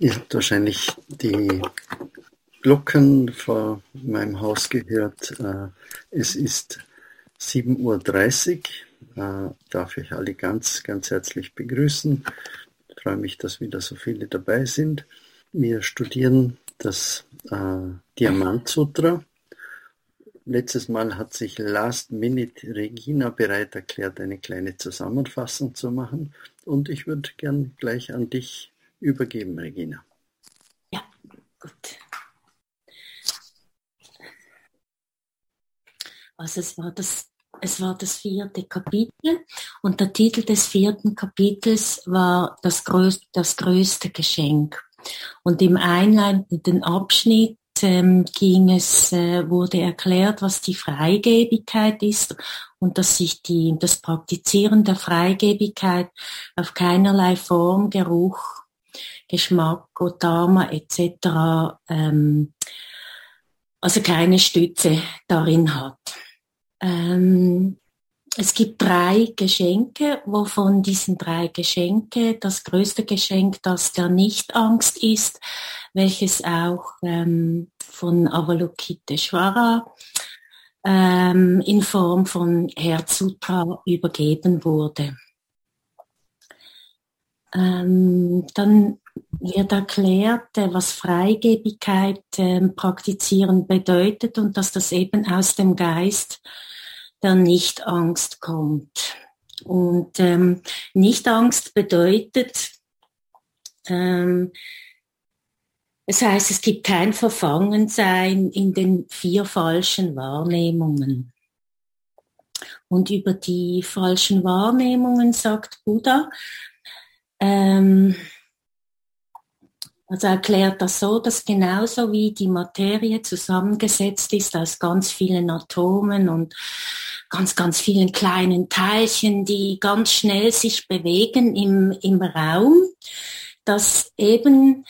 Ihr habt wahrscheinlich die Glocken vor meinem Haus gehört. Äh, es ist 7.30 Uhr. Äh, darf ich alle ganz, ganz herzlich begrüßen. Ich freue mich, dass wieder so viele dabei sind. Wir studieren das äh, Diamant Sutra. Letztes Mal hat sich Last Minute Regina bereit erklärt, eine kleine Zusammenfassung zu machen. Und ich würde gern gleich an dich übergeben, Regina. Ja, gut. Also es war das, es war das vierte Kapitel und der Titel des vierten Kapitels war das größte, das größte Geschenk. Und im einleitenden Abschnitt ähm, ging es, äh, wurde erklärt, was die Freigebigkeit ist und dass sich die, das Praktizieren der Freigebigkeit auf keinerlei Form, Geruch, Geschmack, Otama etc. Ähm, also keine Stütze darin hat. Ähm, es gibt drei Geschenke, wovon diesen drei Geschenke das größte Geschenk das der Nichtangst ist, welches auch ähm, von Avalokiteshvara ähm, in Form von Herzutra übergeben wurde. Ähm, dann wird erklärt, äh, was Freigebigkeit äh, praktizieren bedeutet und dass das eben aus dem Geist der Nichtangst kommt. Und ähm, Nichtangst bedeutet, ähm, es heißt, es gibt kein Verfangensein in den vier falschen Wahrnehmungen. Und über die falschen Wahrnehmungen sagt Buddha, ähm, also erklärt das so, dass genauso wie die Materie zusammengesetzt ist aus ganz vielen Atomen und ganz, ganz vielen kleinen Teilchen, die ganz schnell sich bewegen im, im Raum, dass eben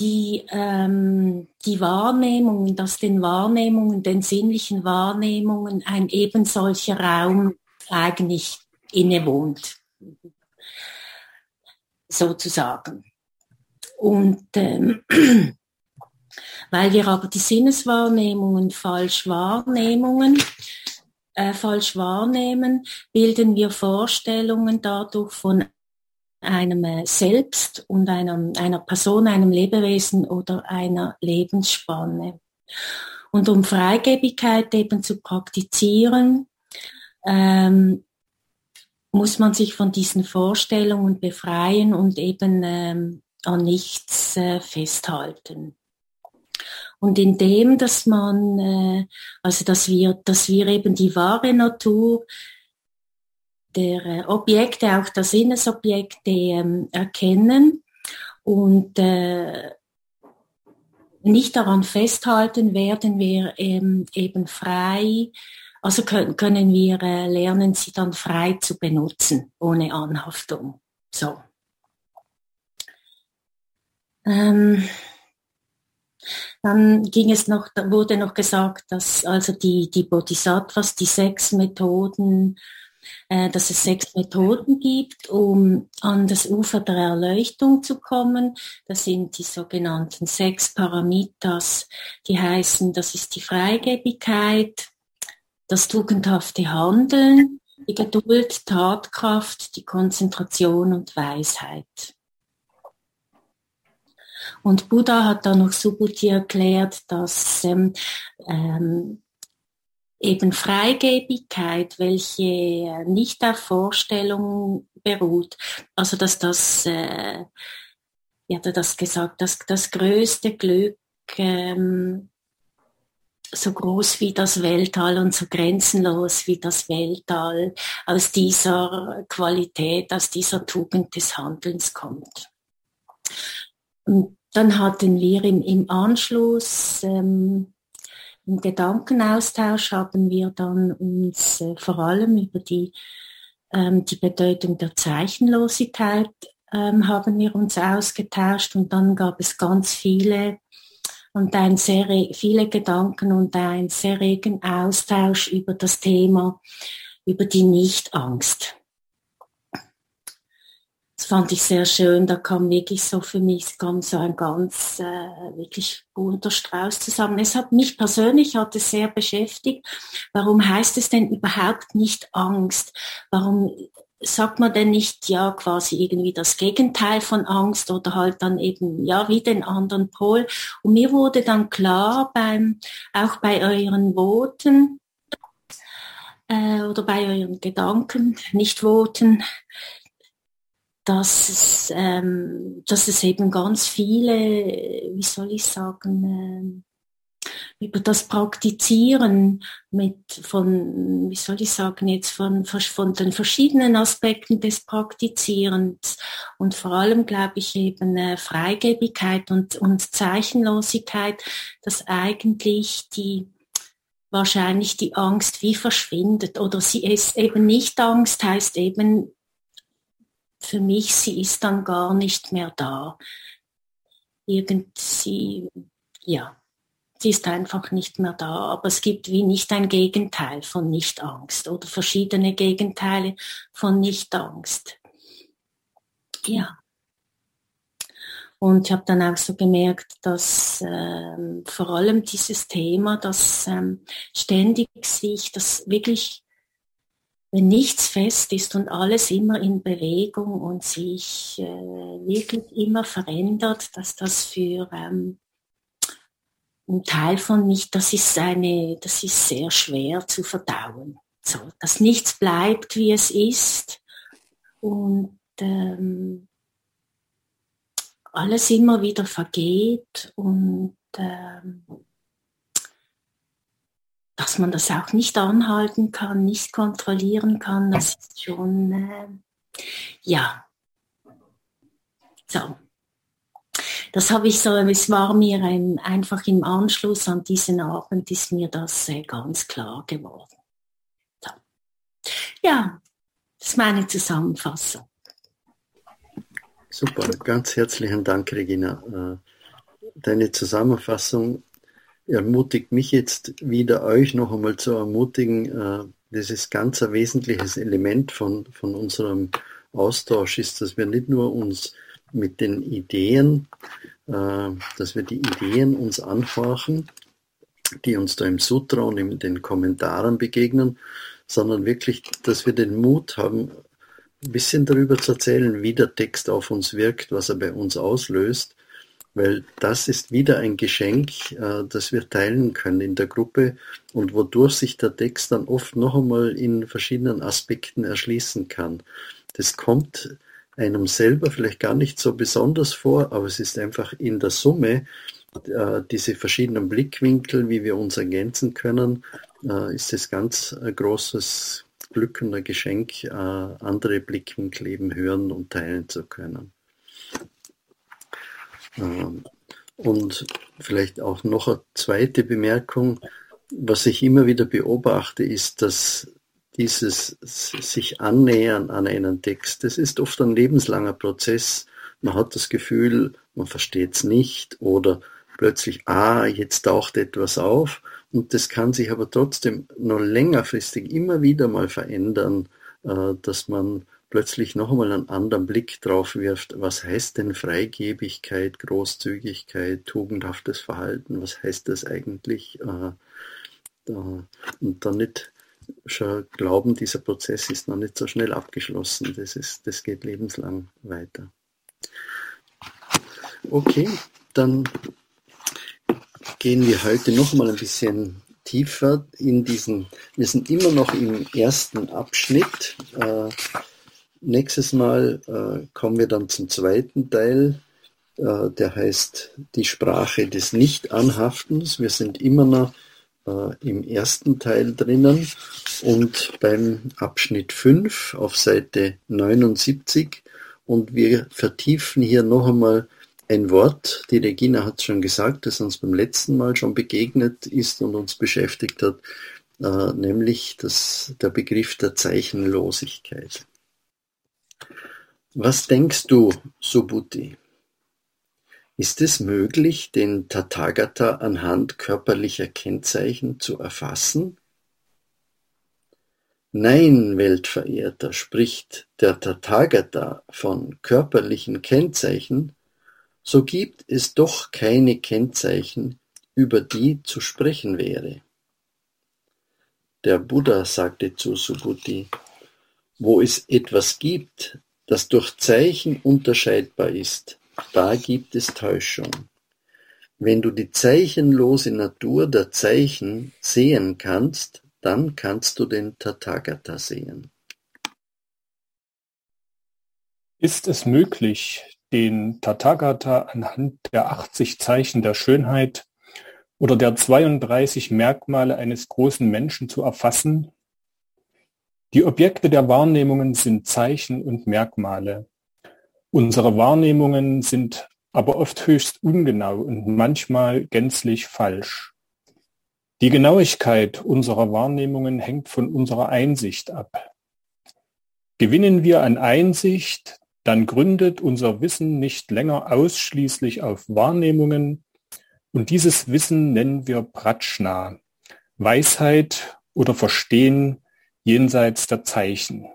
die, ähm, die Wahrnehmungen, dass den Wahrnehmungen, den sinnlichen Wahrnehmungen ein eben solcher Raum eigentlich innewohnt. Sozusagen. Und ähm, weil wir aber die Sinneswahrnehmungen falsch wahrnehmungen, äh, falsch wahrnehmen, bilden wir Vorstellungen dadurch von einem äh, Selbst und einem, einer Person, einem Lebewesen oder einer Lebensspanne. Und um Freigebigkeit eben zu praktizieren, ähm, muss man sich von diesen Vorstellungen befreien und eben ähm, an nichts äh, festhalten. Und indem, dass man, äh, also dass wir, dass wir eben die wahre Natur der äh, Objekte, auch der Sinnesobjekte ähm, erkennen und äh, nicht daran festhalten, werden wir ähm, eben frei, also können, können wir äh, lernen, sie dann frei zu benutzen, ohne Anhaftung. So. Ähm, dann ging es noch, wurde noch gesagt, dass also die, die Bodhisattvas, die sechs Methoden, äh, dass es sechs Methoden gibt, um an das Ufer der Erleuchtung zu kommen. Das sind die sogenannten sechs Paramitas, die heißen, das ist die Freigebigkeit, das tugendhafte Handeln, die Geduld, Tatkraft, die Konzentration und Weisheit. Und Buddha hat da noch Subhuti erklärt, dass ähm, ähm, eben Freigebigkeit, welche nicht auf Vorstellungen beruht, also dass das, äh, ja, das gesagt, dass das größte Glück ähm, so groß wie das Weltall und so grenzenlos wie das Weltall aus dieser Qualität, aus dieser Tugend des Handelns kommt. Und dann hatten wir im, im Anschluss ähm, im Gedankenaustausch haben wir dann uns äh, vor allem über die, ähm, die Bedeutung der Zeichenlosigkeit ähm, haben wir uns ausgetauscht und dann gab es ganz viele und ein sehr viele Gedanken und ein sehr regen Austausch über das Thema, über die Nichtangst. fand ich sehr schön. Da kam wirklich so für mich kam so ein ganz äh, wirklich bunter Strauß zusammen. Es hat mich persönlich hat es sehr beschäftigt. Warum heißt es denn überhaupt nicht Angst? Warum sagt man denn nicht ja quasi irgendwie das Gegenteil von Angst oder halt dann eben ja wie den anderen Pol? Und mir wurde dann klar beim auch bei euren Voten äh, oder bei euren Gedanken, nicht Voten, dass es, ähm, dass es eben ganz viele, wie soll ich sagen, äh, über das Praktizieren mit von, wie soll ich sagen, jetzt von, von den verschiedenen Aspekten des Praktizierens und vor allem glaube ich eben äh, Freigebigkeit und, und Zeichenlosigkeit, dass eigentlich die wahrscheinlich die Angst wie verschwindet oder sie ist eben nicht Angst, heißt eben für mich, sie ist dann gar nicht mehr da. Irgendwie, ja, sie ist einfach nicht mehr da. Aber es gibt wie nicht ein Gegenteil von Nicht-Angst oder verschiedene Gegenteile von Nicht-Angst. Ja. Und ich habe dann auch so gemerkt, dass ähm, vor allem dieses Thema, dass ähm, ständig sich das wirklich wenn nichts fest ist und alles immer in Bewegung und sich äh, wirklich immer verändert, dass das für ähm, einen Teil von mich, das ist eine, das ist sehr schwer zu verdauen. So, dass nichts bleibt, wie es ist und ähm, alles immer wieder vergeht und ähm, dass man das auch nicht anhalten kann, nicht kontrollieren kann, das ist schon, äh, ja. So. Das habe ich so, es war mir ein, einfach im Anschluss an diesen Abend ist mir das äh, ganz klar geworden. So. Ja, das ist meine Zusammenfassung. Super, ganz herzlichen Dank, Regina. Äh, deine Zusammenfassung ermutigt mich jetzt wieder, euch noch einmal zu ermutigen. Äh, das ist ganz ein wesentliches Element von, von unserem Austausch ist, dass wir nicht nur uns mit den Ideen, äh, dass wir die Ideen uns anhorchen, die uns da im Sutra und in den Kommentaren begegnen, sondern wirklich, dass wir den Mut haben, ein bisschen darüber zu erzählen, wie der Text auf uns wirkt, was er bei uns auslöst weil das ist wieder ein Geschenk, äh, das wir teilen können in der Gruppe und wodurch sich der Text dann oft noch einmal in verschiedenen Aspekten erschließen kann. Das kommt einem selber vielleicht gar nicht so besonders vor, aber es ist einfach in der Summe äh, diese verschiedenen Blickwinkel, wie wir uns ergänzen können, äh, ist es ganz ein großes Glück und ein Geschenk, andere Blickwinkel eben hören und teilen zu können. Ähm, und vielleicht auch noch eine zweite Bemerkung. Was ich immer wieder beobachte, ist, dass dieses sich annähern an einen Text, das ist oft ein lebenslanger Prozess. Man hat das Gefühl, man versteht es nicht oder plötzlich, ah, jetzt taucht etwas auf und das kann sich aber trotzdem noch längerfristig immer wieder mal verändern, äh, dass man plötzlich noch einmal einen anderen Blick drauf wirft, was heißt denn Freigebigkeit, Großzügigkeit, tugendhaftes Verhalten, was heißt das eigentlich? Äh, und dann nicht glauben, dieser Prozess ist noch nicht so schnell abgeschlossen. Das, ist, das geht lebenslang weiter. Okay, dann gehen wir heute noch mal ein bisschen tiefer in diesen, wir sind immer noch im ersten Abschnitt. Äh, Nächstes Mal äh, kommen wir dann zum zweiten Teil, äh, der heißt die Sprache des Nicht-Anhaftens. Wir sind immer noch im ersten Teil drinnen und beim Abschnitt 5 auf Seite 79 und wir vertiefen hier noch einmal ein Wort, die Regina hat schon gesagt, das uns beim letzten Mal schon begegnet ist und uns beschäftigt hat, äh, nämlich das, der Begriff der Zeichenlosigkeit. Was denkst du, Subhuti? Ist es möglich, den Tathagata anhand körperlicher Kennzeichen zu erfassen? Nein, Weltverehrter, spricht der Tathagata von körperlichen Kennzeichen, so gibt es doch keine Kennzeichen, über die zu sprechen wäre. Der Buddha sagte zu Subhuti, wo es etwas gibt, das durch Zeichen unterscheidbar ist, da gibt es Täuschung. Wenn du die zeichenlose Natur der Zeichen sehen kannst, dann kannst du den Tathagata sehen. Ist es möglich, den Tathagata anhand der 80 Zeichen der Schönheit oder der 32 Merkmale eines großen Menschen zu erfassen? Die Objekte der Wahrnehmungen sind Zeichen und Merkmale. Unsere Wahrnehmungen sind aber oft höchst ungenau und manchmal gänzlich falsch. Die Genauigkeit unserer Wahrnehmungen hängt von unserer Einsicht ab. Gewinnen wir an Einsicht, dann gründet unser Wissen nicht länger ausschließlich auf Wahrnehmungen und dieses Wissen nennen wir Pratschna, Weisheit oder Verstehen jenseits der Zeichen.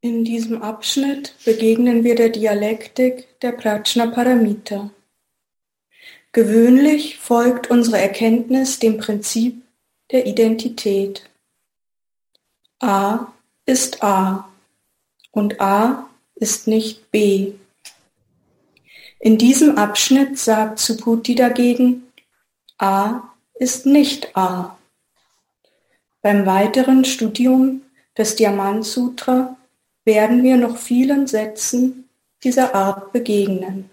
In diesem Abschnitt begegnen wir der Dialektik der Prajna-Paramita. Gewöhnlich folgt unsere Erkenntnis dem Prinzip der Identität. A ist A und A ist nicht B. In diesem Abschnitt sagt Subhuti dagegen, A ist nicht A. Beim weiteren Studium des Diamant Sutra werden wir noch vielen Sätzen dieser Art begegnen.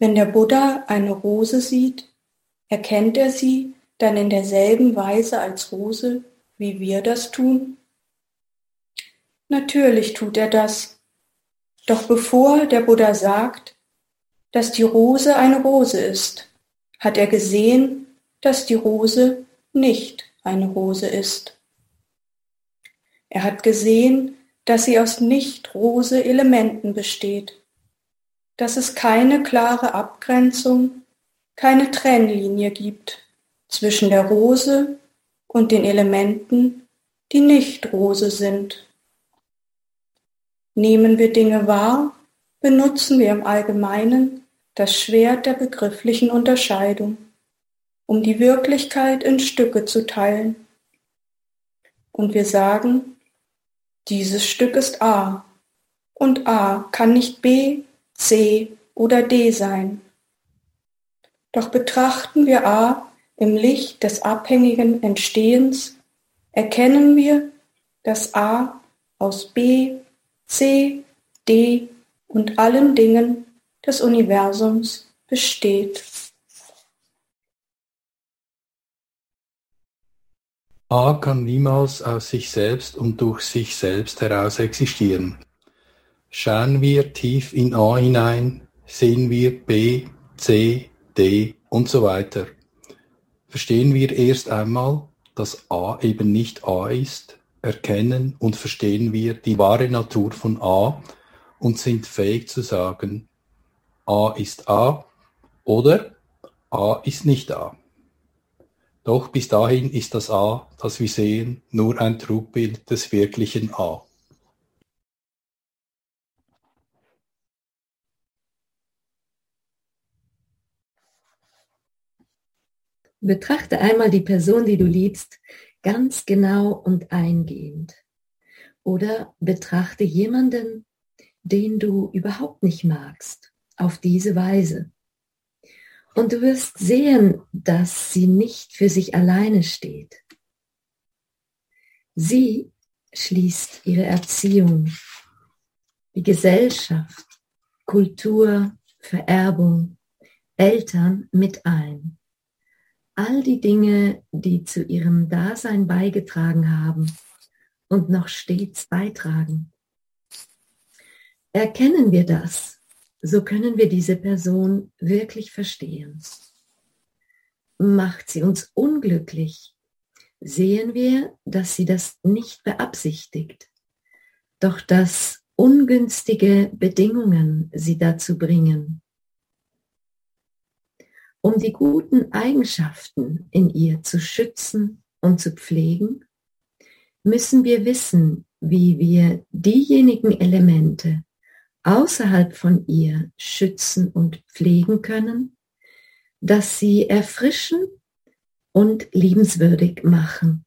Wenn der Buddha eine Rose sieht, erkennt er sie dann in derselben Weise als Rose, wie wir das tun? Natürlich tut er das. Doch bevor der Buddha sagt, dass die Rose eine Rose ist, hat er gesehen, dass die Rose nicht eine Rose ist. Er hat gesehen, dass sie aus Nicht-Rose-Elementen besteht, dass es keine klare Abgrenzung, keine Trennlinie gibt zwischen der Rose und den Elementen, die nicht Rose sind. Nehmen wir Dinge wahr, benutzen wir im Allgemeinen das Schwert der begrifflichen Unterscheidung, um die Wirklichkeit in Stücke zu teilen. Und wir sagen, dieses Stück ist A und A kann nicht B, C oder D sein. Doch betrachten wir A im Licht des abhängigen Entstehens, erkennen wir, dass A aus B, C, D und allen Dingen des Universums besteht. A kann niemals aus sich selbst und durch sich selbst heraus existieren. Schauen wir tief in A hinein, sehen wir B, C, D und so weiter. Verstehen wir erst einmal, dass A eben nicht A ist, erkennen und verstehen wir die wahre Natur von A und sind fähig zu sagen, A ist A oder A ist nicht A. Doch bis dahin ist das A, das wir sehen, nur ein Trugbild des wirklichen A. Betrachte einmal die Person, die du liebst, ganz genau und eingehend. Oder betrachte jemanden, den du überhaupt nicht magst, auf diese Weise. Und du wirst sehen, dass sie nicht für sich alleine steht. Sie schließt ihre Erziehung, die Gesellschaft, Kultur, Vererbung, Eltern mit ein. All die Dinge, die zu ihrem Dasein beigetragen haben und noch stets beitragen. Erkennen wir das so können wir diese Person wirklich verstehen. Macht sie uns unglücklich, sehen wir, dass sie das nicht beabsichtigt, doch dass ungünstige Bedingungen sie dazu bringen. Um die guten Eigenschaften in ihr zu schützen und zu pflegen, müssen wir wissen, wie wir diejenigen Elemente außerhalb von ihr schützen und pflegen können, dass sie erfrischen und liebenswürdig machen.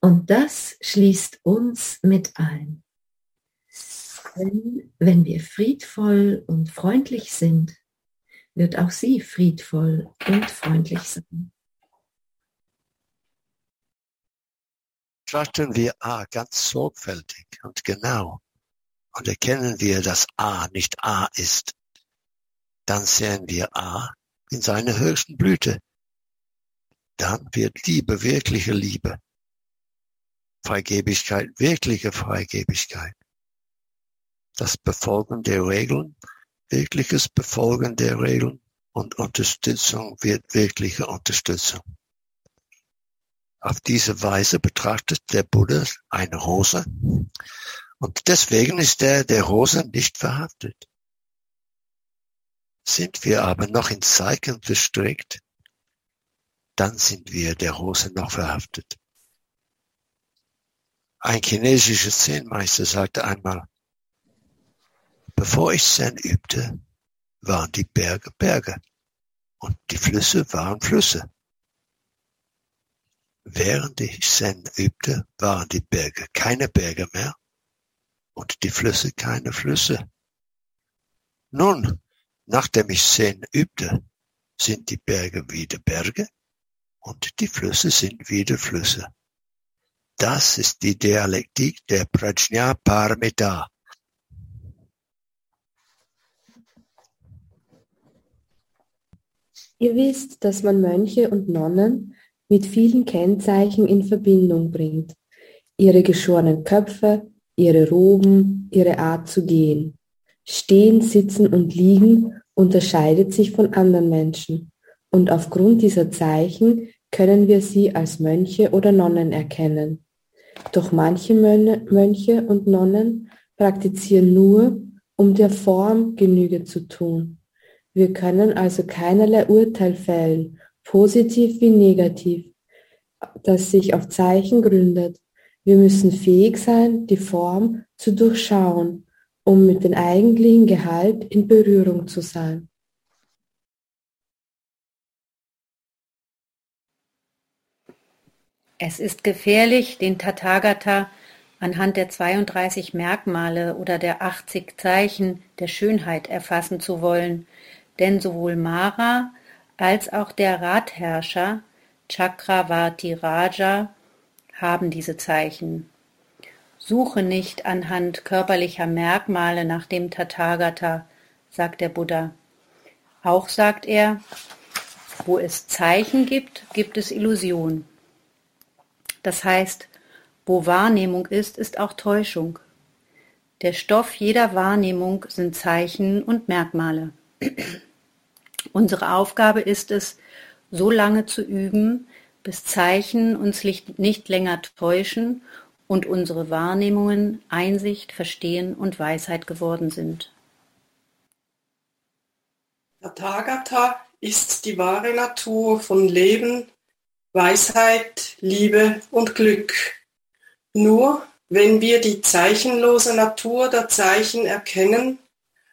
Und das schließt uns mit ein. Denn wenn wir friedvoll und freundlich sind, wird auch sie friedvoll und freundlich sein. Betrachten wir A ganz sorgfältig und genau und erkennen wir, dass A nicht A ist, dann sehen wir A in seiner höchsten Blüte. Dann wird Liebe wirkliche Liebe. Freigebigkeit wirkliche Freigebigkeit. Das Befolgen der Regeln, wirkliches Befolgen der Regeln und Unterstützung wird wirkliche Unterstützung. Auf diese Weise betrachtet der Buddha eine Rose und deswegen ist er der Rose nicht verhaftet. Sind wir aber noch in Zeichen verstrickt, dann sind wir der Rose noch verhaftet. Ein chinesischer Zen-Meister sagte einmal, bevor ich Zen übte, waren die Berge Berge und die Flüsse waren Flüsse. Während ich Zen übte, waren die Berge keine Berge mehr und die Flüsse keine Flüsse. Nun, nachdem ich Zen übte, sind die Berge wieder Berge und die Flüsse sind wieder Flüsse. Das ist die Dialektik der Prajna Paramita. Ihr wisst, dass man Mönche und Nonnen mit vielen Kennzeichen in Verbindung bringt. Ihre geschorenen Köpfe, ihre Roben, ihre Art zu gehen. Stehen, sitzen und liegen unterscheidet sich von anderen Menschen. Und aufgrund dieser Zeichen können wir sie als Mönche oder Nonnen erkennen. Doch manche Mönche und Nonnen praktizieren nur, um der Form Genüge zu tun. Wir können also keinerlei Urteil fällen, positiv wie negativ, das sich auf Zeichen gründet. Wir müssen fähig sein, die Form zu durchschauen, um mit dem eigentlichen Gehalt in Berührung zu sein. Es ist gefährlich, den Tathagata anhand der 32 Merkmale oder der 80 Zeichen der Schönheit erfassen zu wollen, denn sowohl Mara als auch der Ratherrscher Chakravati Raja haben diese Zeichen. Suche nicht anhand körperlicher Merkmale nach dem Tathagata, sagt der Buddha. Auch sagt er, wo es Zeichen gibt, gibt es Illusion. Das heißt, wo Wahrnehmung ist, ist auch Täuschung. Der Stoff jeder Wahrnehmung sind Zeichen und Merkmale. Unsere Aufgabe ist es, so lange zu üben, bis Zeichen uns nicht länger täuschen und unsere Wahrnehmungen Einsicht, Verstehen und Weisheit geworden sind. Tathagata ist die wahre Natur von Leben, Weisheit, Liebe und Glück. Nur wenn wir die zeichenlose Natur der Zeichen erkennen,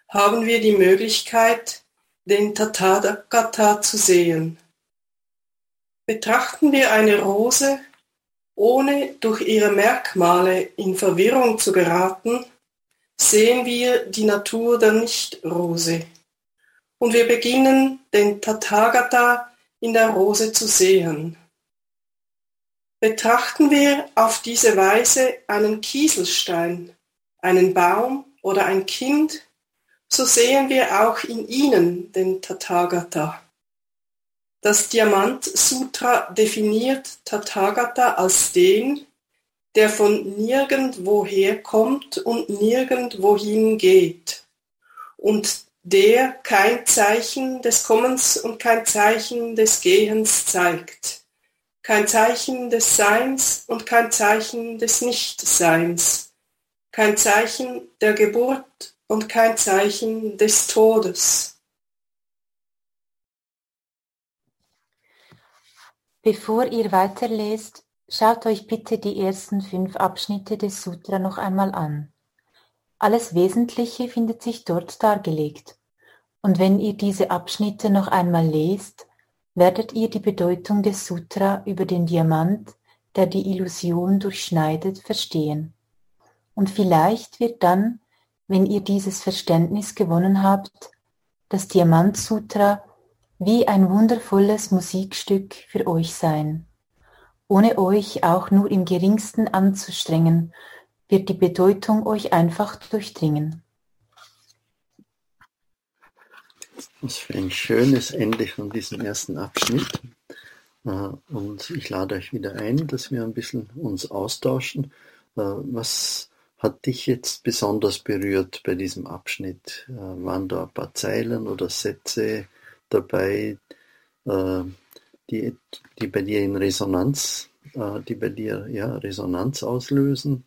haben wir die Möglichkeit, den Tathagata zu sehen. Betrachten wir eine Rose, ohne durch ihre Merkmale in Verwirrung zu geraten, sehen wir die Natur der Nicht-Rose. Und wir beginnen, den Tathagata in der Rose zu sehen. Betrachten wir auf diese Weise einen Kieselstein, einen Baum oder ein Kind, so sehen wir auch in ihnen den Tathagata. Das Diamant Sutra definiert Tathagata als den, der von nirgendwoher kommt und nirgendwohin geht und der kein Zeichen des Kommens und kein Zeichen des Gehens zeigt kein Zeichen des Seins und kein Zeichen des Nichtseins, kein Zeichen der Geburt und kein Zeichen des Todes. Bevor ihr weiterlest, schaut euch bitte die ersten fünf Abschnitte des Sutra noch einmal an. Alles Wesentliche findet sich dort dargelegt. Und wenn ihr diese Abschnitte noch einmal lest, werdet ihr die Bedeutung des Sutra über den Diamant, der die Illusion durchschneidet, verstehen. Und vielleicht wird dann, wenn ihr dieses Verständnis gewonnen habt, das Diamant Sutra wie ein wundervolles Musikstück für euch sein. Ohne euch auch nur im geringsten anzustrengen, wird die Bedeutung euch einfach durchdringen. Was für ein schönes Ende von diesem ersten Abschnitt. Äh, und ich lade euch wieder ein, dass wir ein bisschen uns austauschen. Äh, was hat dich jetzt besonders berührt bei diesem Abschnitt? Äh, waren da ein paar Zeilen oder Sätze, dabei, äh, die, die bei dir in Resonanz, äh, die bei dir ja, Resonanz auslösen?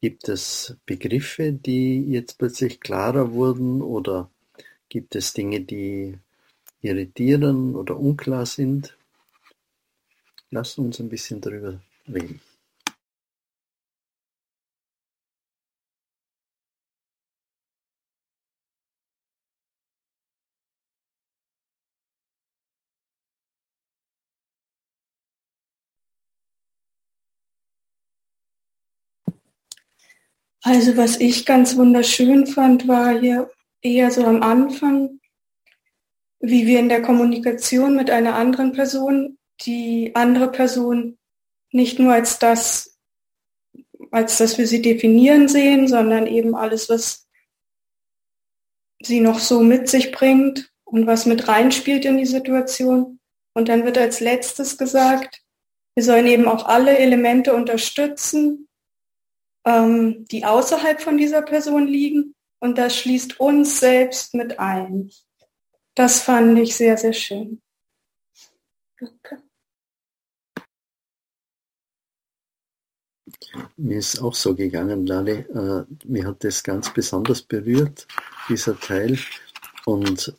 Gibt es Begriffe, die jetzt plötzlich klarer wurden oder gibt es Dinge, die irritieren oder unklar sind? Lass uns ein bisschen darüber reden. Also was ich ganz wunderschön fand, war hier eher so am Anfang, wie wir in der Kommunikation mit einer anderen Person die andere Person nicht nur als das, als das wir sie definieren sehen, sondern eben alles, was sie noch so mit sich bringt und was mit reinspielt in die Situation. Und dann wird als letztes gesagt, wir sollen eben auch alle Elemente unterstützen, ähm, die außerhalb von dieser Person liegen. Und das schließt uns selbst mit ein. Das fand ich sehr, sehr schön. Okay. Mir ist auch so gegangen, Lale. Äh, mir hat das ganz besonders berührt, dieser Teil. Und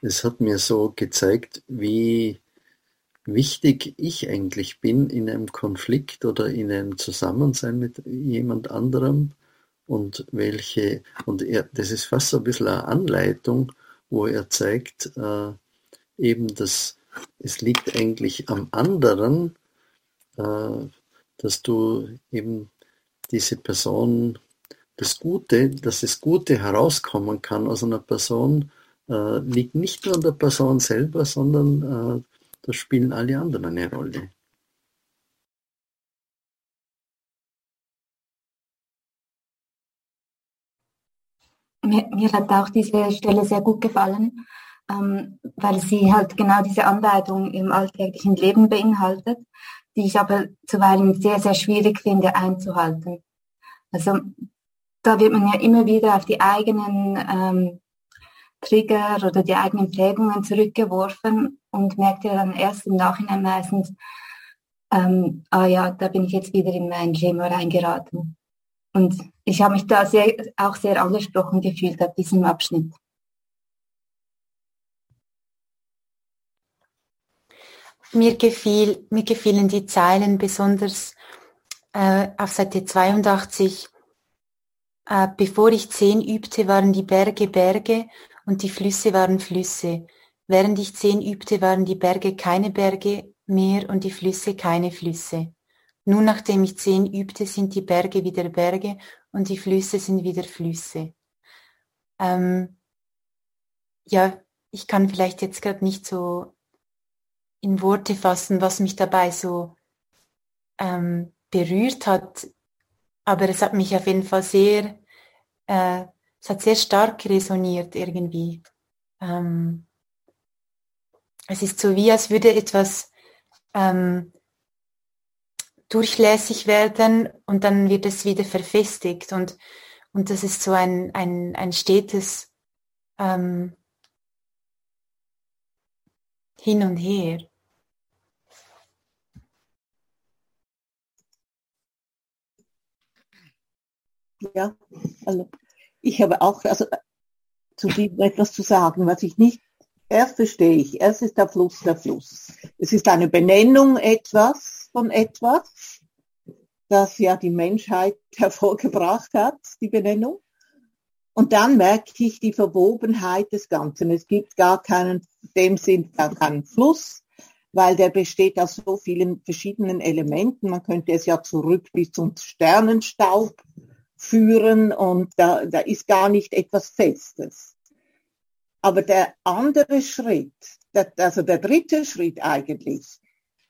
es hat mir so gezeigt, wie wichtig ich eigentlich bin in einem Konflikt oder in einem Zusammensein mit jemand anderem und welche, und er, das ist fast so ein bisschen eine Anleitung, wo er zeigt, äh, eben, dass es liegt eigentlich am anderen, äh, dass du eben diese Person, das Gute, dass das Gute herauskommen kann aus einer Person, äh, liegt nicht nur an der Person selber, sondern äh, da spielen alle anderen eine Rolle. Mir, mir, hat auch diese Stelle sehr gut gefallen, ähm, weil sie halt genau diese Anleitung im alltäglichen Leben beinhaltet, die ich aber zuweilen sehr, sehr schwierig finde einzuhalten. Also da wird man ja immer wieder auf die eigenen ähm, Trigger oder die eigenen Prägungen zurückgeworfen und merkt ja dann erst im Nachhinein meistens, ähm, ah ja, da bin ich jetzt wieder in mein Schema reingeraten. Und ich habe mich da sehr, auch sehr angesprochen gefühlt auf diesem Abschnitt. Mir, gefiel, mir gefielen die Zeilen besonders äh, auf Seite 82. Äh, bevor ich zehn übte, waren die Berge Berge und die Flüsse waren Flüsse. Während ich zehn übte, waren die Berge keine Berge mehr und die Flüsse keine Flüsse. Nun, nachdem ich zehn übte, sind die Berge wieder Berge und die Flüsse sind wieder Flüsse. Ähm, ja, ich kann vielleicht jetzt gerade nicht so in Worte fassen, was mich dabei so ähm, berührt hat. Aber es hat mich auf jeden Fall sehr, äh, es hat sehr stark resoniert irgendwie. Ähm, es ist so wie, als würde etwas ähm, durchlässig werden und dann wird es wieder verfestigt und, und das ist so ein, ein, ein stetes ähm, Hin und Her. Ja, also ich habe auch also zu dem etwas zu sagen, was ich nicht erst verstehe ich. Erst ist der Fluss der Fluss. Es ist eine Benennung etwas von etwas, das ja die Menschheit hervorgebracht hat, die Benennung. Und dann merke ich die Verwobenheit des Ganzen. Es gibt gar keinen, dem Sinn gar keinen Fluss, weil der besteht aus so vielen verschiedenen Elementen. Man könnte es ja zurück bis zum Sternenstaub führen und da, da ist gar nicht etwas Festes. Aber der andere Schritt, der, also der dritte Schritt eigentlich,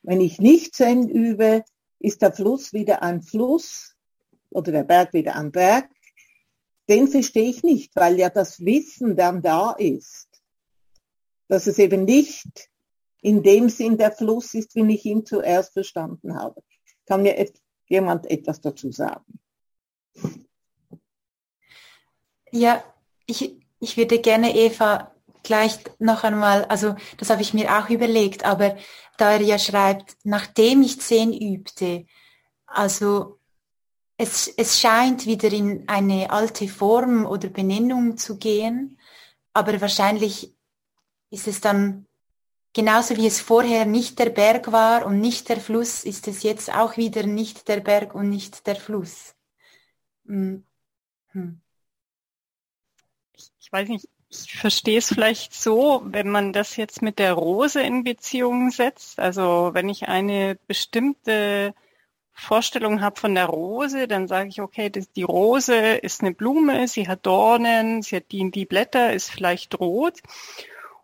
wenn ich nicht Zen übe, ist der Fluss wieder ein Fluss oder der Berg wieder ein Berg. Den verstehe ich nicht, weil ja das Wissen dann da ist, dass es eben nicht in dem Sinn der Fluss ist, wie ich ihn zuerst verstanden habe. Kann mir jemand etwas dazu sagen? Ja, ich, ich würde gerne Eva gleich noch einmal, also das habe ich mir auch überlegt, aber da er ja schreibt, nachdem ich zehn übte, also es, es scheint wieder in eine alte Form oder Benennung zu gehen, aber wahrscheinlich ist es dann genauso wie es vorher nicht der Berg war und nicht der Fluss, ist es jetzt auch wieder nicht der Berg und nicht der Fluss. Hm. Hm weiß nicht, ich verstehe es vielleicht so, wenn man das jetzt mit der Rose in Beziehung setzt. Also wenn ich eine bestimmte Vorstellung habe von der Rose, dann sage ich, okay, das, die Rose ist eine Blume, sie hat Dornen, sie hat die, die Blätter, ist vielleicht rot.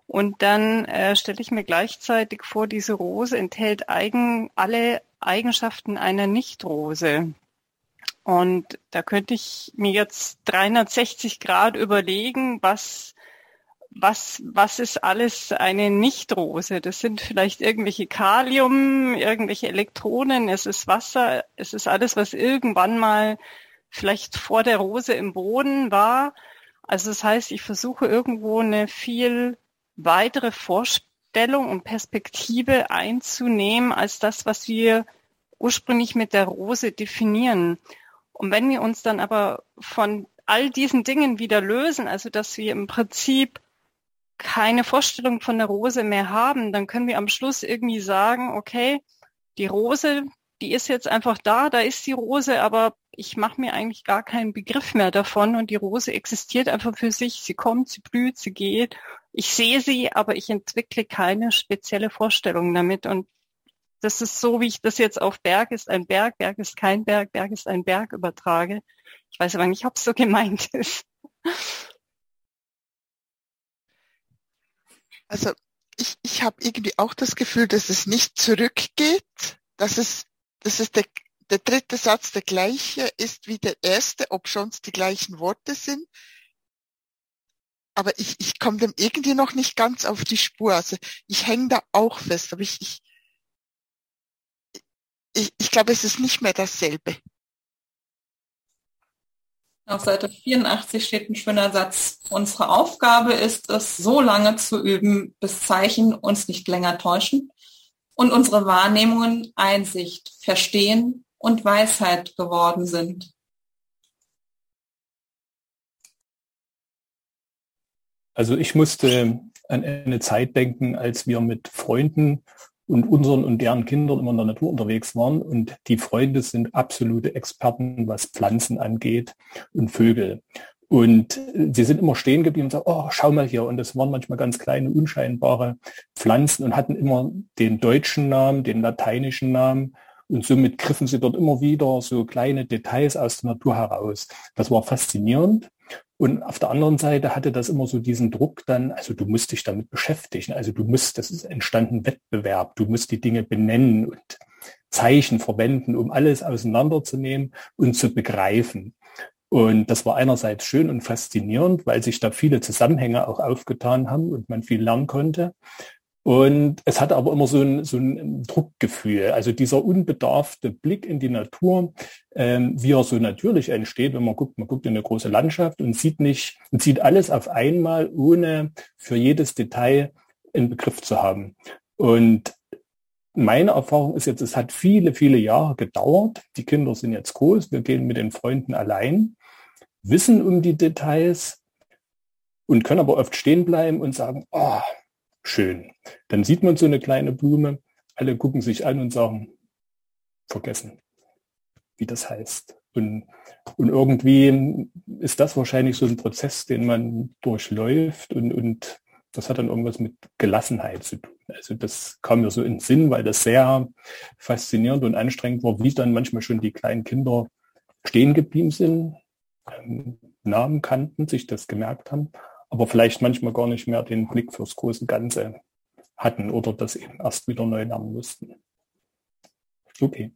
Und dann äh, stelle ich mir gleichzeitig vor, diese Rose enthält eigen, alle Eigenschaften einer Nichtrose. Und da könnte ich mir jetzt 360 Grad überlegen, was, was, was ist alles eine Nichtrose? Das sind vielleicht irgendwelche Kalium, irgendwelche Elektronen, es ist Wasser, es ist alles, was irgendwann mal vielleicht vor der Rose im Boden war. Also das heißt, ich versuche irgendwo eine viel weitere Vorstellung und Perspektive einzunehmen als das, was wir ursprünglich mit der Rose definieren. Und wenn wir uns dann aber von all diesen Dingen wieder lösen, also dass wir im Prinzip keine Vorstellung von der Rose mehr haben, dann können wir am Schluss irgendwie sagen, okay, die Rose, die ist jetzt einfach da, da ist die Rose, aber ich mache mir eigentlich gar keinen Begriff mehr davon und die Rose existiert einfach für sich, sie kommt, sie blüht, sie geht. Ich sehe sie, aber ich entwickle keine spezielle Vorstellung damit und das ist so, wie ich das jetzt auf Berg ist ein Berg, Berg ist kein Berg, Berg ist ein Berg übertrage. Ich weiß aber nicht, ob es so gemeint ist. Also ich, ich habe irgendwie auch das Gefühl, dass es nicht zurückgeht, dass es, dass es der, der dritte Satz der gleiche ist wie der erste, ob schon die gleichen Worte sind. Aber ich, ich komme dem irgendwie noch nicht ganz auf die Spur. Also ich hänge da auch fest, aber ich, ich, ich, ich glaube, es ist nicht mehr dasselbe. Auf Seite 84 steht ein schöner Satz. Unsere Aufgabe ist es, so lange zu üben, bis Zeichen uns nicht länger täuschen und unsere Wahrnehmungen Einsicht, Verstehen und Weisheit geworden sind. Also ich musste an eine Zeit denken, als wir mit Freunden und unseren und deren Kindern immer in der Natur unterwegs waren. Und die Freunde sind absolute Experten, was Pflanzen angeht und Vögel. Und sie sind immer stehen geblieben und sagen, oh, schau mal hier. Und das waren manchmal ganz kleine, unscheinbare Pflanzen und hatten immer den deutschen Namen, den lateinischen Namen. Und somit griffen sie dort immer wieder so kleine Details aus der Natur heraus. Das war faszinierend. Und auf der anderen Seite hatte das immer so diesen Druck dann, also du musst dich damit beschäftigen, also du musst, das ist entstanden Wettbewerb, du musst die Dinge benennen und Zeichen verwenden, um alles auseinanderzunehmen und zu begreifen. Und das war einerseits schön und faszinierend, weil sich da viele Zusammenhänge auch aufgetan haben und man viel lernen konnte. Und es hatte aber immer so ein, so ein Druckgefühl, also dieser unbedarfte Blick in die Natur, ähm, wie er so natürlich entsteht, wenn man guckt, man guckt in eine große Landschaft und sieht nicht, und sieht alles auf einmal, ohne für jedes Detail einen Begriff zu haben. Und meine Erfahrung ist jetzt, es hat viele, viele Jahre gedauert. Die Kinder sind jetzt groß, wir gehen mit den Freunden allein. wissen um die Details und können aber oft stehen bleiben und sagen, oh, schön. Dann sieht man so eine kleine Blume, alle gucken sich an und sagen, vergessen, wie das heißt. Und, und irgendwie ist das wahrscheinlich so ein Prozess, den man durchläuft und, und das hat dann irgendwas mit Gelassenheit zu tun. Also das kam mir so in Sinn, weil das sehr faszinierend und anstrengend war, wie dann manchmal schon die kleinen Kinder stehen geblieben sind, ähm, Namen kannten, sich das gemerkt haben, aber vielleicht manchmal gar nicht mehr den Blick fürs große Ganze hatten oder das eben erst wieder neu lernen mussten. Okay.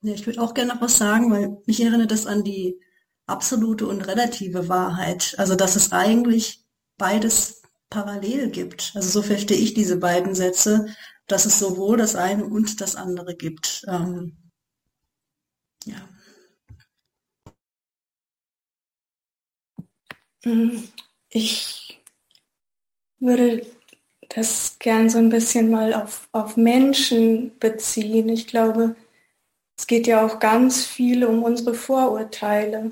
Ja, ich würde auch gerne noch was sagen, weil mich erinnert das an die absolute und relative Wahrheit. Also dass es eigentlich beides parallel gibt. Also so verstehe ich diese beiden Sätze, dass es sowohl das eine und das andere gibt. Ähm, ja. Ich würde das gern so ein bisschen mal auf, auf Menschen beziehen. Ich glaube, es geht ja auch ganz viel um unsere Vorurteile.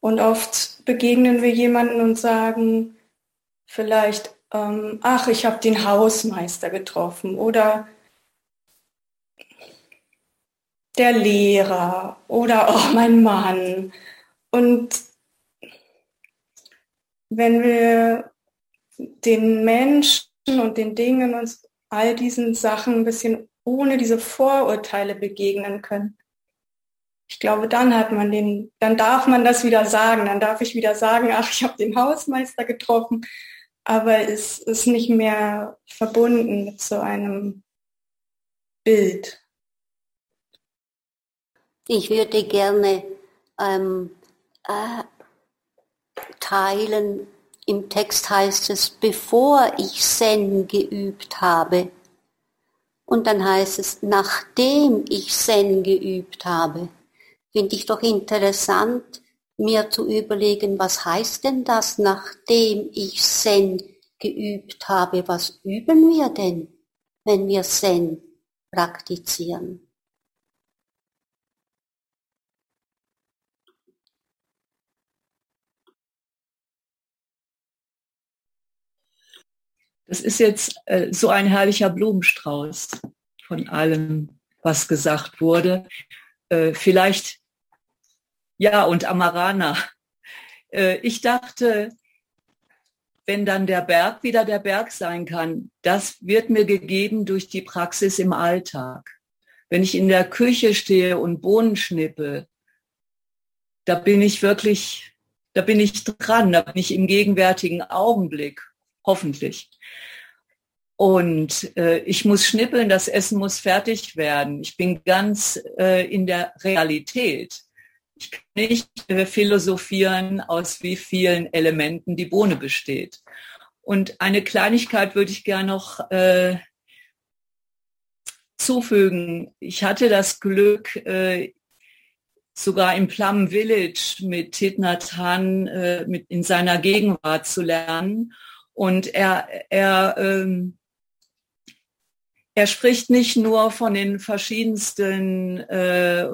Und oft begegnen wir jemanden und sagen vielleicht, ähm, ach, ich habe den Hausmeister getroffen oder der Lehrer oder auch mein Mann. Und wenn wir den Menschen und den Dingen und all diesen Sachen ein bisschen ohne diese Vorurteile begegnen können, ich glaube, dann hat man den, dann darf man das wieder sagen, dann darf ich wieder sagen, ach, ich habe den Hausmeister getroffen, aber es ist nicht mehr verbunden mit so einem Bild. Ich würde gerne ähm, äh, teilen, im Text heißt es, bevor ich Zen geübt habe. Und dann heißt es, nachdem ich Zen geübt habe finde ich doch interessant, mir zu überlegen, was heißt denn das, nachdem ich Zen geübt habe? Was üben wir denn, wenn wir Zen praktizieren? Das ist jetzt äh, so ein herrlicher Blumenstrauß von allem, was gesagt wurde. Äh, vielleicht ja, und Amarana. Äh, ich dachte, wenn dann der Berg wieder der Berg sein kann, das wird mir gegeben durch die Praxis im Alltag. Wenn ich in der Küche stehe und Bohnen schnippe, da bin ich wirklich, da bin ich dran, da bin ich im gegenwärtigen Augenblick, hoffentlich. Und äh, ich muss schnippeln, das Essen muss fertig werden. Ich bin ganz äh, in der Realität. Ich kann nicht äh, philosophieren, aus wie vielen Elementen die Bohne besteht. Und eine Kleinigkeit würde ich gerne noch äh, zufügen. Ich hatte das Glück, äh, sogar im Plum Village mit Thich Nhat Hanh äh, in seiner Gegenwart zu lernen. Und er, er, ähm, er spricht nicht nur von den verschiedensten äh,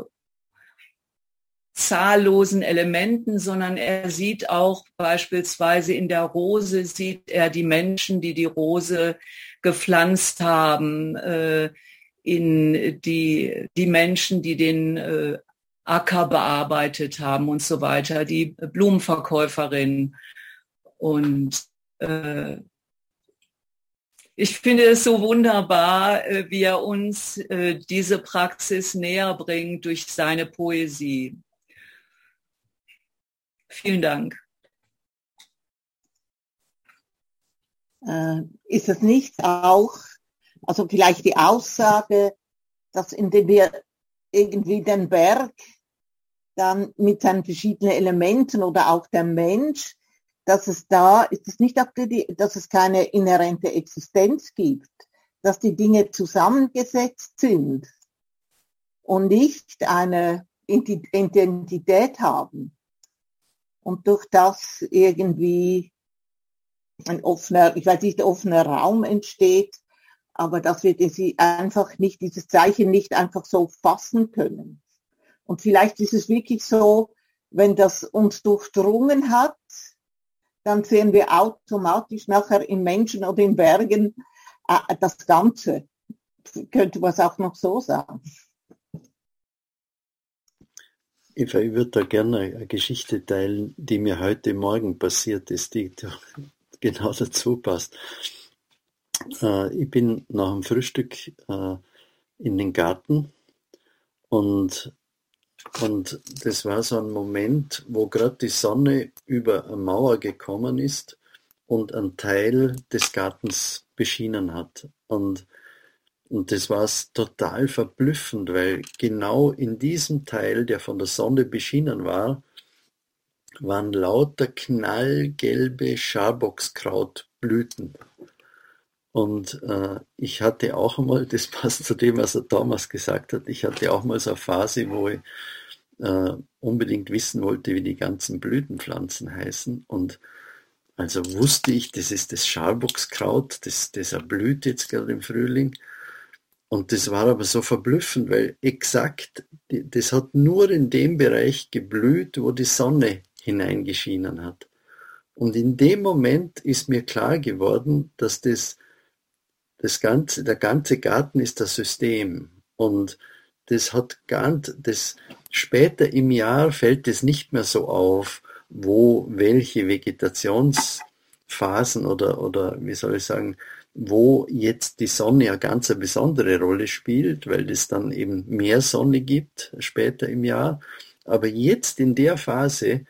zahllosen Elementen, sondern er sieht auch beispielsweise in der Rose, sieht er die Menschen, die die Rose gepflanzt haben, äh, in die, die Menschen, die den äh, Acker bearbeitet haben und so weiter, die Blumenverkäuferin. Und äh, ich finde es so wunderbar, äh, wie er uns äh, diese Praxis näher bringt durch seine Poesie. Vielen Dank. Ist es nicht auch, also vielleicht die Aussage, dass indem wir irgendwie den Berg dann mit seinen verschiedenen Elementen oder auch der Mensch, dass es da, ist es nicht dass es keine inhärente Existenz gibt, dass die Dinge zusammengesetzt sind und nicht eine Identität haben und durch das irgendwie ein offener, ich weiß nicht, offener Raum entsteht, aber dass wir sie einfach nicht, dieses Zeichen nicht einfach so fassen können. Und vielleicht ist es wirklich so, wenn das uns durchdrungen hat, dann sehen wir automatisch nachher in Menschen oder in Bergen äh, das Ganze. Könnte man es auch noch so sagen. Eva, ich würde da gerne eine Geschichte teilen, die mir heute Morgen passiert ist, die genau dazu passt. Äh, ich bin nach dem Frühstück äh, in den Garten und, und das war so ein Moment, wo gerade die Sonne über eine Mauer gekommen ist und einen Teil des Gartens beschienen hat. Und und das war total verblüffend, weil genau in diesem Teil, der von der Sonne beschienen war, waren lauter knallgelbe Scharbockskrautblüten. Und äh, ich hatte auch einmal, das passt zu dem, was er damals gesagt hat, ich hatte auch mal so eine Phase, wo ich äh, unbedingt wissen wollte, wie die ganzen Blütenpflanzen heißen. Und also wusste ich, das ist das Scharbockskraut, das, das erblüht jetzt gerade im Frühling. Und das war aber so verblüffend, weil exakt, das hat nur in dem Bereich geblüht, wo die Sonne hineingeschienen hat. Und in dem Moment ist mir klar geworden, dass das, das ganze, der ganze Garten ist das System. Und das hat ganz, das später im Jahr fällt es nicht mehr so auf, wo welche Vegetationsphasen oder, oder wie soll ich sagen, wo jetzt die Sonne eine ganz besondere Rolle spielt, weil es dann eben mehr Sonne gibt später im Jahr. Aber jetzt in der Phase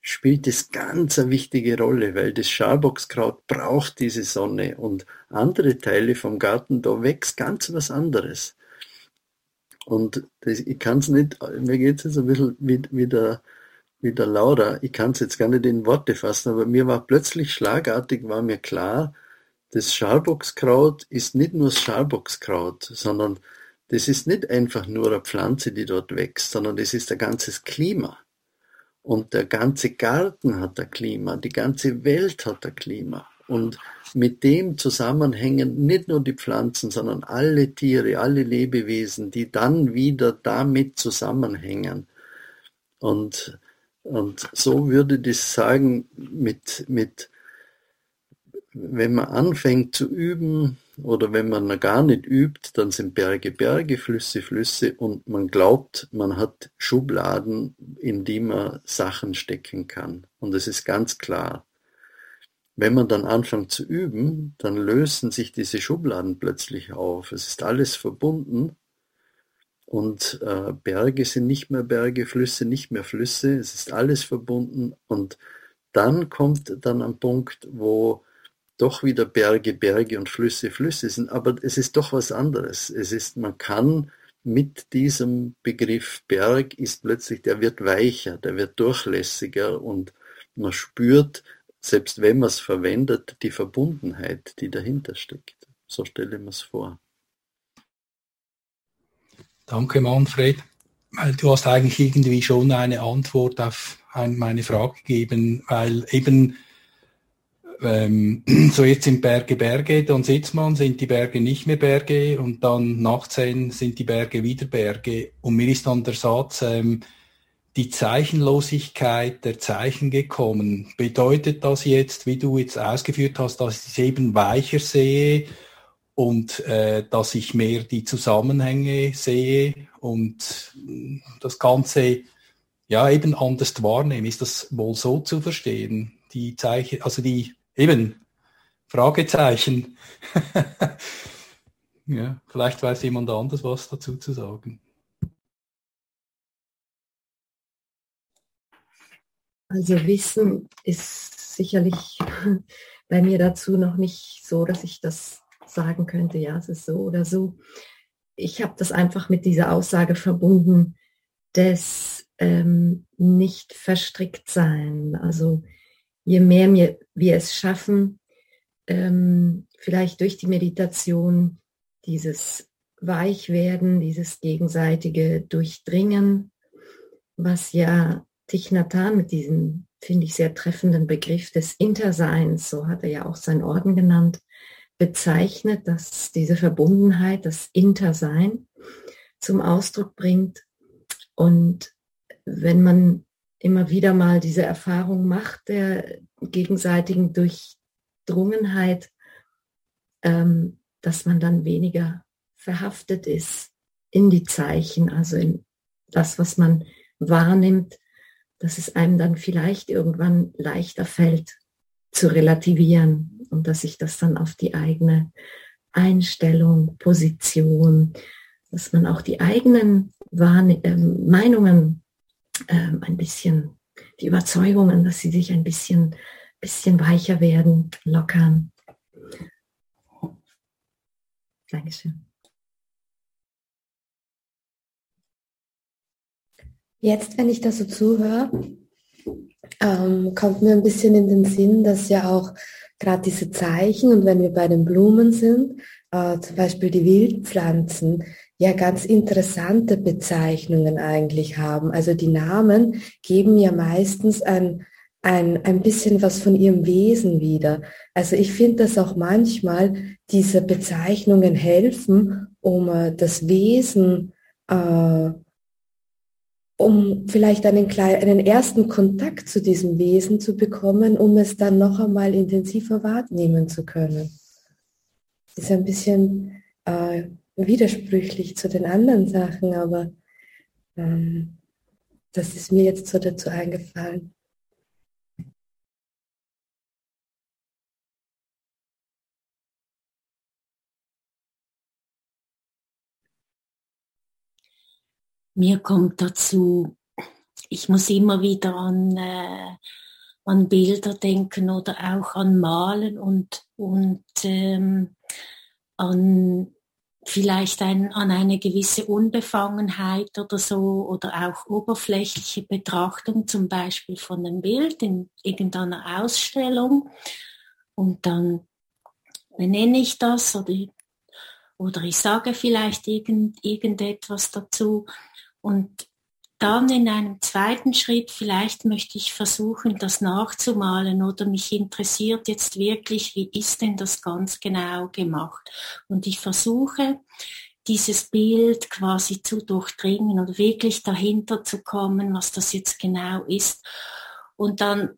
spielt es ganz eine wichtige Rolle, weil das Scharbockskraut braucht diese Sonne und andere Teile vom Garten, da wächst ganz was anderes. Und das, ich kann es nicht, mir geht es jetzt ein bisschen wie, wie, der, wie der Laura, ich kann es jetzt gar nicht in Worte fassen, aber mir war plötzlich schlagartig, war mir klar, das Schalbockskraut ist nicht nur das Schalbockskraut, sondern das ist nicht einfach nur eine Pflanze, die dort wächst, sondern das ist ein ganzes Klima. Und der ganze Garten hat ein Klima, die ganze Welt hat ein Klima. Und mit dem zusammenhängen nicht nur die Pflanzen, sondern alle Tiere, alle Lebewesen, die dann wieder damit zusammenhängen. Und, und so würde das sagen, mit, mit wenn man anfängt zu üben oder wenn man gar nicht übt, dann sind Berge Berge, Flüsse Flüsse und man glaubt, man hat Schubladen, in die man Sachen stecken kann. Und es ist ganz klar. Wenn man dann anfängt zu üben, dann lösen sich diese Schubladen plötzlich auf. Es ist alles verbunden und äh, Berge sind nicht mehr Berge, Flüsse nicht mehr Flüsse. Es ist alles verbunden und dann kommt dann ein Punkt, wo doch wieder Berge, Berge und Flüsse, Flüsse sind, aber es ist doch was anderes. Es ist, man kann mit diesem Begriff Berg ist plötzlich, der wird weicher, der wird durchlässiger und man spürt, selbst wenn man es verwendet, die Verbundenheit, die dahinter steckt. So stelle ich mir es vor. Danke, Manfred. Weil du hast eigentlich irgendwie schon eine Antwort auf meine Frage gegeben, weil eben ähm, so jetzt sind Berge Berge, dann sitzt man, sind die Berge nicht mehr Berge und dann nach zehn sind die Berge wieder Berge. Und mir ist dann der Satz, ähm, die Zeichenlosigkeit der Zeichen gekommen. Bedeutet das jetzt, wie du jetzt ausgeführt hast, dass ich es eben weicher sehe und äh, dass ich mehr die Zusammenhänge sehe und das Ganze ja eben anders wahrnehme? Ist das wohl so zu verstehen? Die Zeichen, also die Eben, Fragezeichen. ja, vielleicht weiß jemand anders was dazu zu sagen. Also Wissen ist sicherlich bei mir dazu noch nicht so, dass ich das sagen könnte, ja, es ist so oder so. Ich habe das einfach mit dieser Aussage verbunden, des ähm, nicht verstrickt sein. Also je mehr wir, wir es schaffen, ähm, vielleicht durch die Meditation dieses Weichwerden, dieses gegenseitige Durchdringen, was ja Thich mit diesem, finde ich, sehr treffenden Begriff des Interseins, so hat er ja auch seinen Orden genannt, bezeichnet, dass diese Verbundenheit, das Intersein zum Ausdruck bringt. Und wenn man immer wieder mal diese Erfahrung macht der gegenseitigen Durchdrungenheit, ähm, dass man dann weniger verhaftet ist in die Zeichen, also in das, was man wahrnimmt, dass es einem dann vielleicht irgendwann leichter fällt zu relativieren und dass sich das dann auf die eigene Einstellung, Position, dass man auch die eigenen Wahrne äh, Meinungen äh, ein bisschen, die Überzeugungen, dass sie sich ein bisschen, bisschen weicher werden, lockern. Dankeschön. Jetzt, wenn ich da so zuhöre, ähm, kommt mir ein bisschen in den Sinn, dass ja auch gerade diese Zeichen und wenn wir bei den Blumen sind, äh, zum Beispiel die Wildpflanzen, ja ganz interessante Bezeichnungen eigentlich haben. Also die Namen geben ja meistens ein, ein, ein bisschen was von ihrem Wesen wieder. Also ich finde, dass auch manchmal diese Bezeichnungen helfen, um äh, das Wesen äh, um vielleicht einen, kleinen, einen ersten Kontakt zu diesem Wesen zu bekommen, um es dann noch einmal intensiver wahrnehmen zu können. Das ist ein bisschen äh, widersprüchlich zu den anderen Sachen, aber ähm, das ist mir jetzt so dazu eingefallen. Mir kommt dazu, ich muss immer wieder an, äh, an Bilder denken oder auch an Malen und, und ähm, an vielleicht ein, an eine gewisse Unbefangenheit oder so oder auch oberflächliche Betrachtung zum Beispiel von einem Bild in irgendeiner Ausstellung. Und dann benenne ich das oder, oder ich sage vielleicht irgend, irgendetwas dazu. Und dann in einem zweiten Schritt, vielleicht möchte ich versuchen, das nachzumalen oder mich interessiert jetzt wirklich, wie ist denn das ganz genau gemacht? Und ich versuche, dieses Bild quasi zu durchdringen oder wirklich dahinter zu kommen, was das jetzt genau ist. Und dann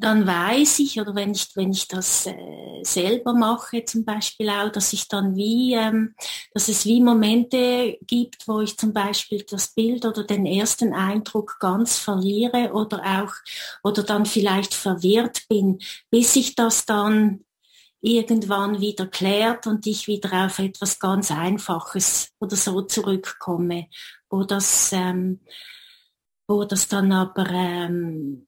dann weiß ich, oder wenn ich, wenn ich das äh, selber mache zum Beispiel auch, dass ich dann wie, ähm, dass es wie Momente gibt, wo ich zum Beispiel das Bild oder den ersten Eindruck ganz verliere oder auch, oder dann vielleicht verwirrt bin, bis ich das dann irgendwann wieder klärt und ich wieder auf etwas ganz Einfaches oder so zurückkomme, wo das, ähm, wo das dann aber ähm,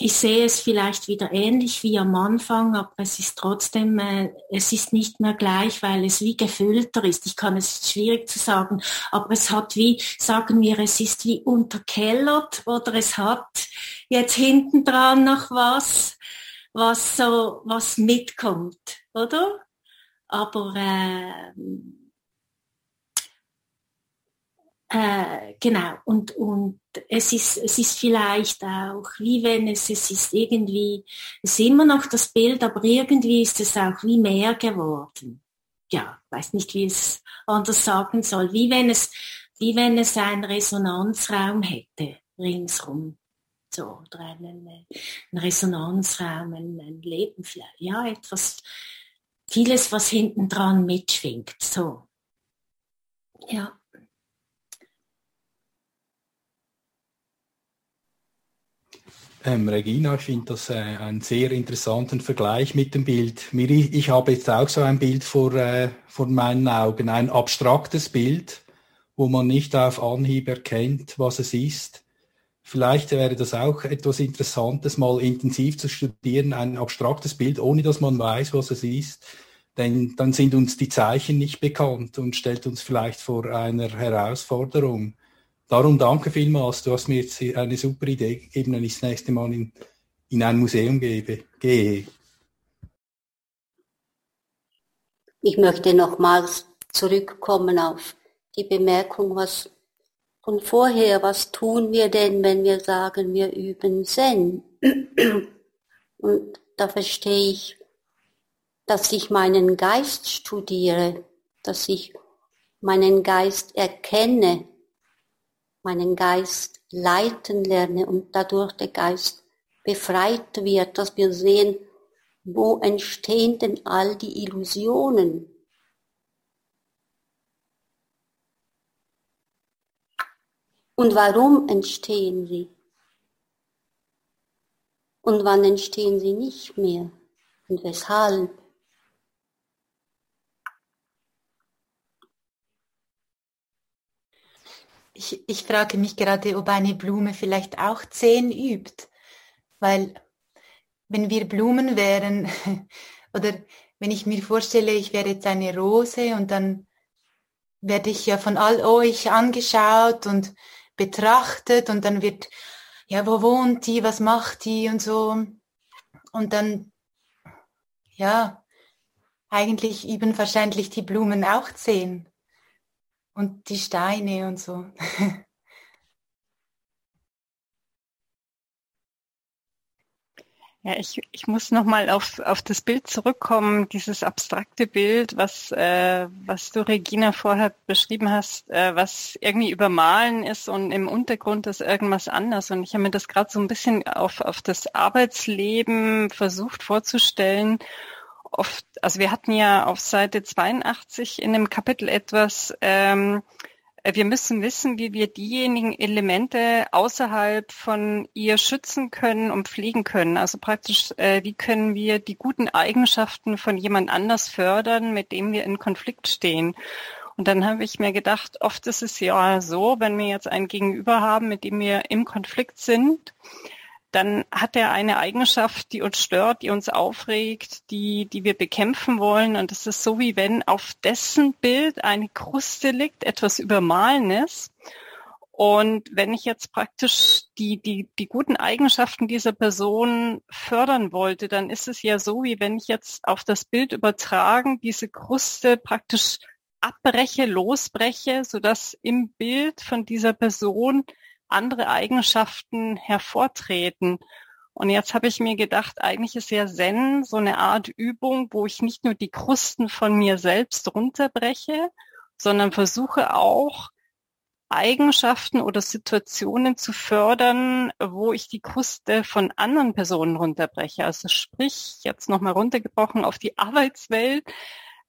ich sehe es vielleicht wieder ähnlich wie am Anfang, aber es ist trotzdem, äh, es ist nicht mehr gleich, weil es wie gefüllter ist. Ich kann es schwierig zu sagen, aber es hat wie, sagen wir, es ist wie unterkellert oder es hat jetzt hinten dran noch was, was so, was mitkommt, oder? Aber äh, äh, genau, und, und es ist, es ist vielleicht auch, wie wenn es, es ist irgendwie, es ist immer noch das Bild, aber irgendwie ist es auch wie mehr geworden. Ja, weiß nicht, wie es anders sagen soll, wie wenn es, wie wenn es einen Resonanzraum hätte, ringsrum. So, oder einen, einen Resonanzraum, ein, ein Leben vielleicht, ja, etwas, vieles, was hinten dran mitschwingt, so. Ja. Ähm, Regina, ich finde das äh, einen sehr interessanten Vergleich mit dem Bild. Mir, ich habe jetzt auch so ein Bild vor, äh, vor meinen Augen, ein abstraktes Bild, wo man nicht auf Anhieb erkennt, was es ist. Vielleicht wäre das auch etwas Interessantes, mal intensiv zu studieren, ein abstraktes Bild, ohne dass man weiß, was es ist. Denn dann sind uns die Zeichen nicht bekannt und stellt uns vielleicht vor einer Herausforderung. Darum danke vielmals. Du hast mir jetzt eine super Idee gegeben, wenn ich das nächste Mal in, in ein Museum gebe, gehe. Ich möchte nochmals zurückkommen auf die Bemerkung, was von vorher, was tun wir denn, wenn wir sagen, wir üben Zen? Und da verstehe ich, dass ich meinen Geist studiere, dass ich meinen Geist erkenne, meinen Geist leiten lerne und dadurch der Geist befreit wird, dass wir sehen, wo entstehen denn all die Illusionen? Und warum entstehen sie? Und wann entstehen sie nicht mehr? Und weshalb? Ich, ich frage mich gerade, ob eine Blume vielleicht auch zehn übt, weil wenn wir Blumen wären oder wenn ich mir vorstelle, ich wäre jetzt eine Rose und dann werde ich ja von all euch angeschaut und betrachtet und dann wird, ja, wo wohnt die, was macht die und so. Und dann, ja, eigentlich üben wahrscheinlich die Blumen auch zehn und die Steine und so. Ja, ich, ich muss nochmal auf, auf das Bild zurückkommen, dieses abstrakte Bild, was, äh, was du, Regina, vorher beschrieben hast, äh, was irgendwie übermalen ist und im Untergrund ist irgendwas anders. Und ich habe mir das gerade so ein bisschen auf, auf das Arbeitsleben versucht vorzustellen. Oft, also wir hatten ja auf Seite 82 in dem Kapitel etwas, ähm, äh, wir müssen wissen, wie wir diejenigen Elemente außerhalb von ihr schützen können und pflegen können. Also praktisch, äh, wie können wir die guten Eigenschaften von jemand anders fördern, mit dem wir in Konflikt stehen. Und dann habe ich mir gedacht, oft ist es ja so, wenn wir jetzt ein Gegenüber haben, mit dem wir im Konflikt sind, dann hat er eine Eigenschaft, die uns stört, die uns aufregt, die, die wir bekämpfen wollen. Und es ist so, wie wenn auf dessen Bild eine Kruste liegt, etwas Übermahlenes. Und wenn ich jetzt praktisch die, die, die guten Eigenschaften dieser Person fördern wollte, dann ist es ja so, wie wenn ich jetzt auf das Bild übertragen diese Kruste praktisch abbreche, losbreche, sodass im Bild von dieser Person andere Eigenschaften hervortreten. Und jetzt habe ich mir gedacht, eigentlich ist ja Zen so eine Art Übung, wo ich nicht nur die Krusten von mir selbst runterbreche, sondern versuche auch Eigenschaften oder Situationen zu fördern, wo ich die Kruste von anderen Personen runterbreche. Also sprich, jetzt nochmal runtergebrochen auf die Arbeitswelt,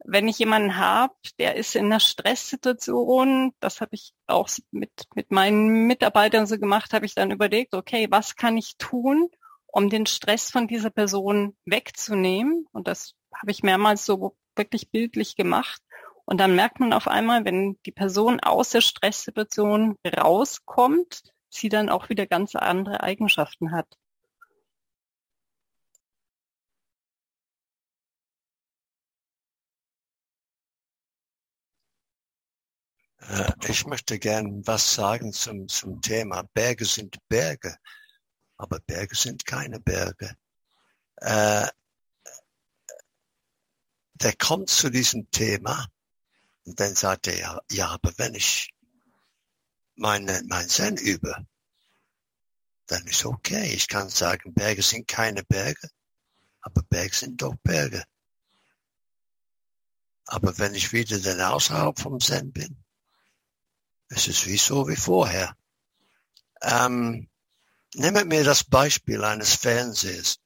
wenn ich jemanden habe, der ist in einer Stresssituation, das habe ich auch mit, mit meinen Mitarbeitern so gemacht, habe ich dann überlegt, okay, was kann ich tun, um den Stress von dieser Person wegzunehmen? Und das habe ich mehrmals so wirklich bildlich gemacht. Und dann merkt man auf einmal, wenn die Person aus der Stresssituation rauskommt, sie dann auch wieder ganz andere Eigenschaften hat. Ich möchte gern was sagen zum, zum Thema. Berge sind Berge, aber Berge sind keine Berge. Äh, der kommt zu diesem Thema und dann sagt er, ja, ja aber wenn ich meine, mein Zen übe, dann ist okay. Ich kann sagen, Berge sind keine Berge, aber Berge sind doch Berge. Aber wenn ich wieder dann außerhalb vom Zen bin, es ist wie so wie vorher. Ähm, nehmen wir das Beispiel eines Fernsehers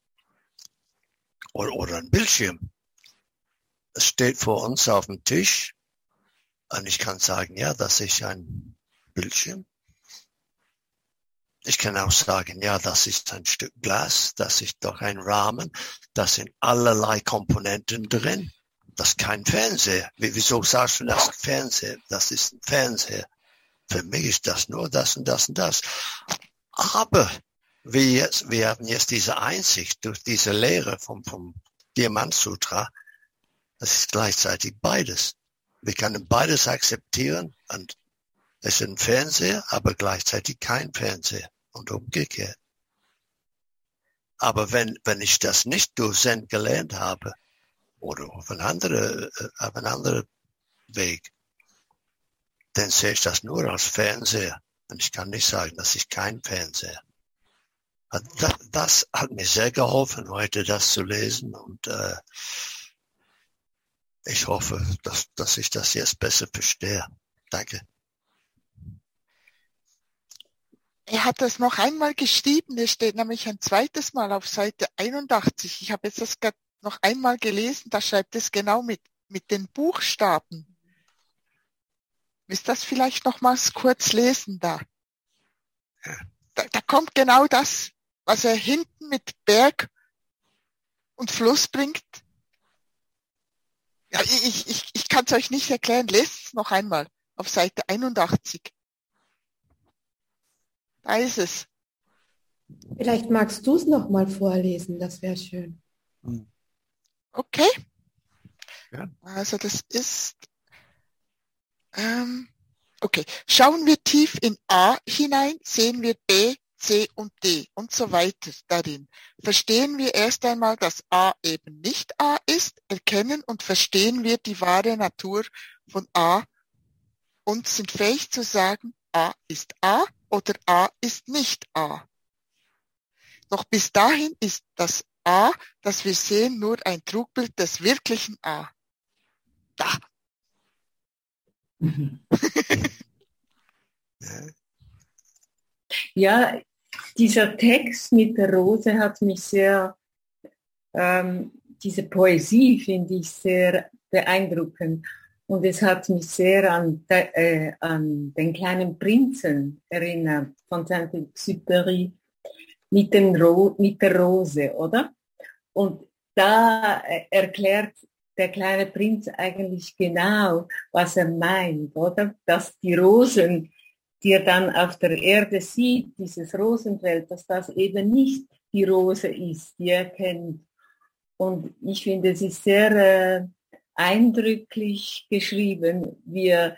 oder, oder ein Bildschirm. Es steht vor uns auf dem Tisch und ich kann sagen, ja, das ist ein Bildschirm. Ich kann auch sagen, ja, das ist ein Stück Glas, das ist doch ein Rahmen, da sind allerlei Komponenten drin. Das ist kein Fernseher. Wieso sagst du das Fernseher? Das ist ein Fernseher. Für mich ist das nur das und das und das. Aber wir, jetzt, wir haben jetzt diese Einsicht durch diese Lehre vom, vom Diamant Sutra. Das ist gleichzeitig beides. Wir können beides akzeptieren und es ist ein Fernseher, aber gleichzeitig kein Fernseher und umgekehrt. Aber wenn, wenn ich das nicht durch Zen gelernt habe oder auf einen anderen, äh, auf einen anderen Weg, dann sehe ich das nur als Fernseher. Und ich kann nicht sagen, das ist kein Fernseher. Das, das hat mir sehr geholfen, heute das zu lesen. Und äh, Ich hoffe, dass, dass ich das jetzt besser verstehe. Danke. Er hat das noch einmal geschrieben, es steht nämlich ein zweites Mal auf Seite 81. Ich habe jetzt das noch einmal gelesen, da schreibt es genau mit, mit den Buchstaben. Willst das vielleicht nochmals kurz lesen da? da? Da kommt genau das, was er hinten mit Berg und Fluss bringt. Ja, ich, ich, ich kann es euch nicht erklären. Lest es noch einmal auf Seite 81. Da ist es. Vielleicht magst du es noch mal vorlesen, das wäre schön. Okay. Ja. Also das ist ähm, okay. Schauen wir tief in A hinein, sehen wir B, C und D und so weiter darin. Verstehen wir erst einmal, dass A eben nicht A ist, erkennen und verstehen wir die wahre Natur von A und sind fähig zu sagen, A ist A oder A ist nicht A. Doch bis dahin ist das A, das wir sehen, nur ein Trugbild des wirklichen A. Da. ja, dieser Text mit der Rose hat mich sehr, ähm, diese Poesie finde ich sehr beeindruckend. Und es hat mich sehr an, de, äh, an den kleinen Prinzen erinnert, von Saint-Exupéry mit, mit der Rose, oder? Und da äh, erklärt der kleine Prinz eigentlich genau, was er meint, oder? Dass die Rosen, die er dann auf der Erde sieht, dieses Rosenfeld, dass das eben nicht die Rose ist, die er kennt. Und ich finde, es ist sehr äh, eindrücklich geschrieben, wie er,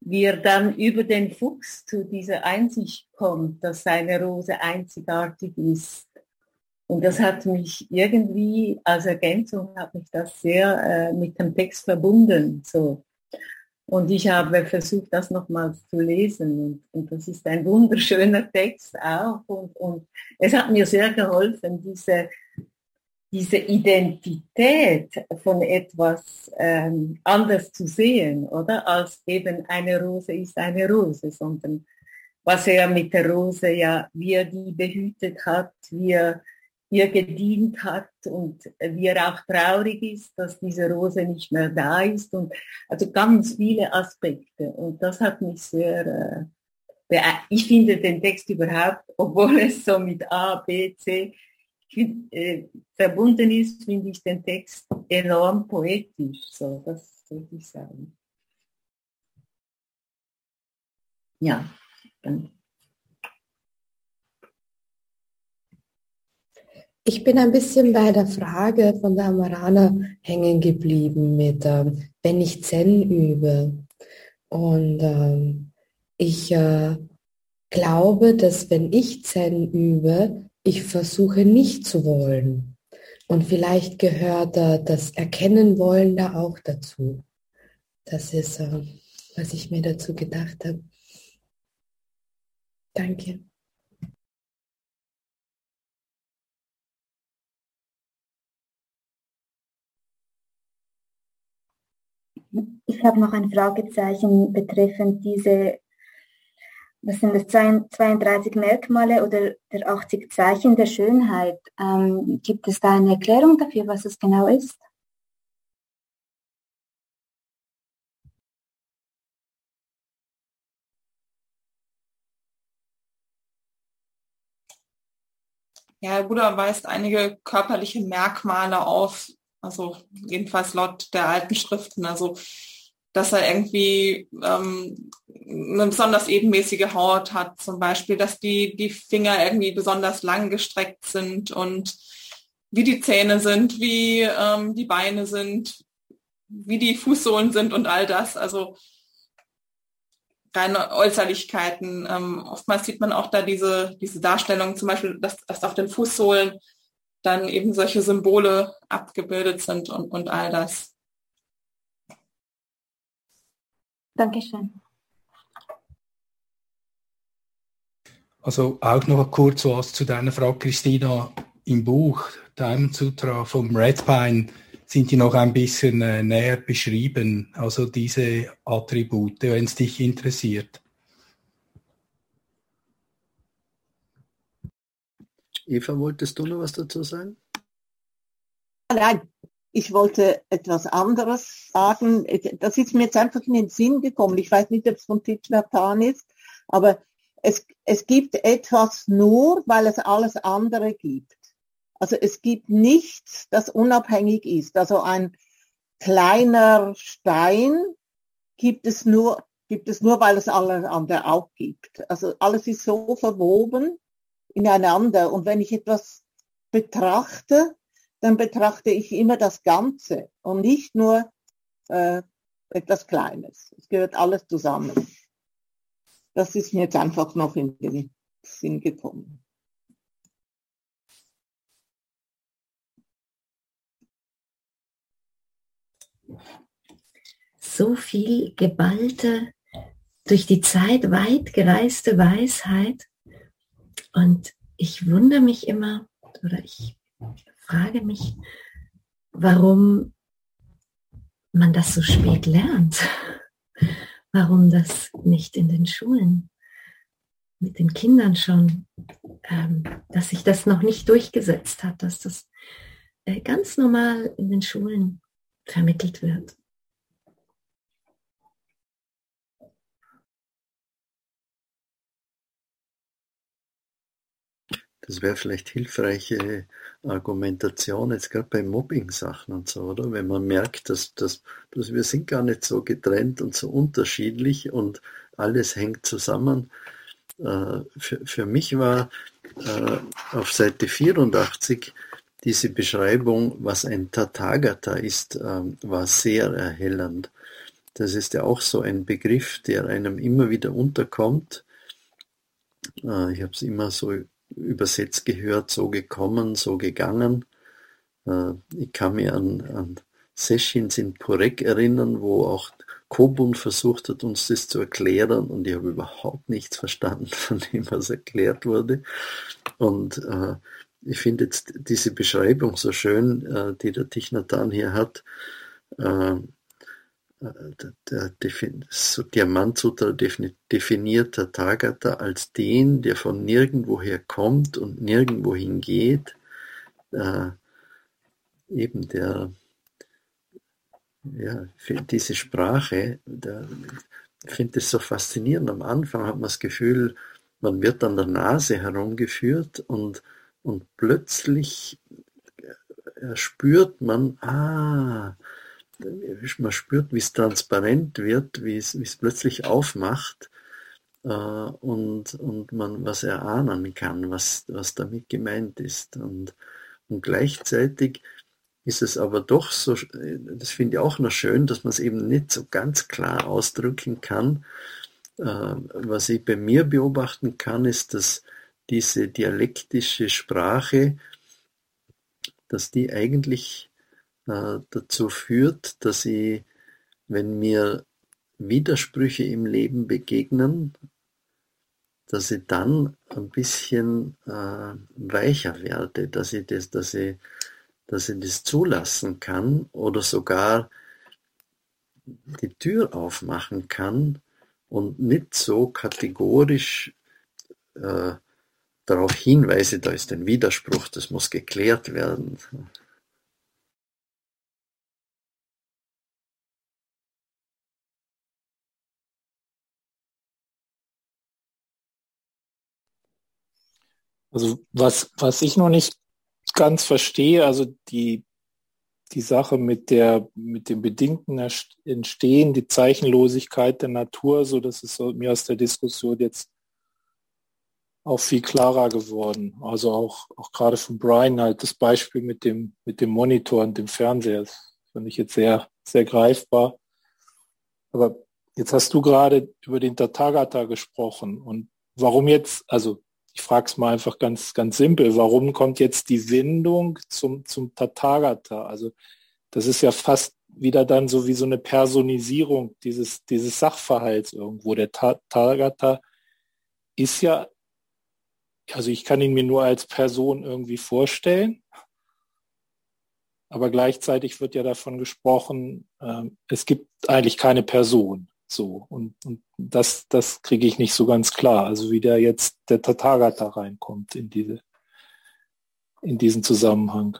wie er dann über den Fuchs zu dieser Einsicht kommt, dass seine Rose einzigartig ist. Und das hat mich irgendwie als Ergänzung hat mich das sehr äh, mit dem Text verbunden. So. Und ich habe versucht, das nochmals zu lesen. Und, und, das ist ein wunderschöner Text auch. Und, und es hat mir sehr geholfen, diese diese Identität von etwas ähm, anders zu sehen, oder? Als eben eine Rose ist eine Rose, sondern was er mit der Rose ja, wie er die behütet hat, wie er ihr gedient hat und wie er auch traurig ist, dass diese Rose nicht mehr da ist und also ganz viele Aspekte und das hat mich sehr äh, ich finde den Text überhaupt, obwohl es so mit A, B, C äh, verbunden ist, finde ich den Text enorm poetisch. So, das würde ich sagen. Ja. Ich bin ein bisschen bei der Frage von der Amarana hängen geblieben mit, ähm, wenn ich Zen übe. Und ähm, ich äh, glaube, dass wenn ich Zen übe, ich versuche nicht zu wollen. Und vielleicht gehört äh, das Erkennen wollen da auch dazu. Das ist, äh, was ich mir dazu gedacht habe. Danke. Ich habe noch ein Fragezeichen betreffend diese das sind das 32 Merkmale oder der 80 Zeichen der Schönheit. Ähm, gibt es da eine Erklärung dafür, was es genau ist? Ja, Herr Buddha weist einige körperliche Merkmale auf, also jedenfalls laut der alten Schriften. Also dass er irgendwie ähm, eine besonders ebenmäßige Haut hat, zum Beispiel, dass die, die Finger irgendwie besonders lang gestreckt sind und wie die Zähne sind, wie ähm, die Beine sind, wie die Fußsohlen sind und all das. Also reine Äußerlichkeiten. Ähm, oftmals sieht man auch da diese, diese Darstellung, zum Beispiel, dass, dass auf den Fußsohlen dann eben solche Symbole abgebildet sind und, und all das. Dankeschön. Also auch noch kurz was zu deiner Frage, Christina. Im Buch Diamond Sutra vom Red Pine sind die noch ein bisschen äh, näher beschrieben, also diese Attribute, wenn es dich interessiert. Eva, wolltest du noch was dazu sagen? Nein, ich wollte etwas anderes sagen. Das ist mir jetzt einfach in den Sinn gekommen. Ich weiß nicht, ob es von Titschnatan ist, aber es, es gibt etwas nur, weil es alles andere gibt. Also es gibt nichts, das unabhängig ist. Also ein kleiner Stein gibt es nur, gibt es nur, weil es alles andere auch gibt. Also alles ist so verwoben ineinander. Und wenn ich etwas betrachte, dann betrachte ich immer das Ganze und nicht nur äh, etwas Kleines. Es gehört alles zusammen. Das ist mir jetzt einfach noch in den Sinn gekommen. So viel geballte, durch die Zeit weit gereiste Weisheit. Und ich wundere mich immer, oder ich frage mich, warum man das so spät lernt. Warum das nicht in den Schulen mit den Kindern schon, ähm, dass sich das noch nicht durchgesetzt hat, dass das äh, ganz normal in den Schulen vermittelt wird. Das wäre vielleicht hilfreiche Argumentation, jetzt gerade bei Mobbing-Sachen und so, oder? Wenn man merkt, dass, dass, dass wir sind gar nicht so getrennt und so unterschiedlich und alles hängt zusammen. Äh, für, für mich war äh, auf Seite 84 diese Beschreibung, was ein Tathagata ist, äh, war sehr erhellend. Das ist ja auch so ein Begriff, der einem immer wieder unterkommt. Ich habe es immer so übersetzt gehört, so gekommen, so gegangen. Äh, ich kann mich an, an Sessions in Purek erinnern, wo auch Kobun versucht hat, uns das zu erklären und ich habe überhaupt nichts verstanden von dem, was erklärt wurde. Und äh, ich finde jetzt diese Beschreibung so schön, äh, die der Tichnatan hier hat. Äh, der, so Diamantsutra definiert Tathagata als den, der von nirgendwoher kommt und nirgendwohin geht, äh, eben der, ja, diese Sprache, der, ich finde es so faszinierend. Am Anfang hat man das Gefühl, man wird an der Nase herumgeführt und, und plötzlich äh, spürt man, ah, man spürt, wie es transparent wird, wie es, wie es plötzlich aufmacht äh, und, und man was erahnen kann, was, was damit gemeint ist. Und, und gleichzeitig ist es aber doch so, das finde ich auch noch schön, dass man es eben nicht so ganz klar ausdrücken kann. Äh, was ich bei mir beobachten kann, ist, dass diese dialektische Sprache, dass die eigentlich äh, dazu führt, dass ich, wenn mir Widersprüche im Leben begegnen, dass ich dann ein bisschen äh, weicher werde, dass ich das, dass ich, dass ich das zulassen kann oder sogar die Tür aufmachen kann und nicht so kategorisch äh, darauf hinweise, da ist ein Widerspruch, das muss geklärt werden. Also was, was ich noch nicht ganz verstehe, also die, die Sache mit der, mit dem bedingten Entstehen, die Zeichenlosigkeit der Natur, so dass es mir aus der Diskussion jetzt auch viel klarer geworden. Also auch, auch gerade von Brian halt das Beispiel mit dem, mit dem Monitor und dem Fernseher. Das finde ich jetzt sehr, sehr greifbar. Aber jetzt hast du gerade über den Tathagata gesprochen und warum jetzt, also ich frage es mal einfach ganz, ganz simpel, warum kommt jetzt die Windung zum, zum Tathagata? Also das ist ja fast wieder dann so wie so eine Personisierung dieses, dieses Sachverhalts irgendwo. Der Tathagata ist ja, also ich kann ihn mir nur als Person irgendwie vorstellen, aber gleichzeitig wird ja davon gesprochen, äh, es gibt eigentlich keine Person. So, und, und das, das kriege ich nicht so ganz klar. Also wie der jetzt der Tathagata reinkommt in diese, in diesen Zusammenhang.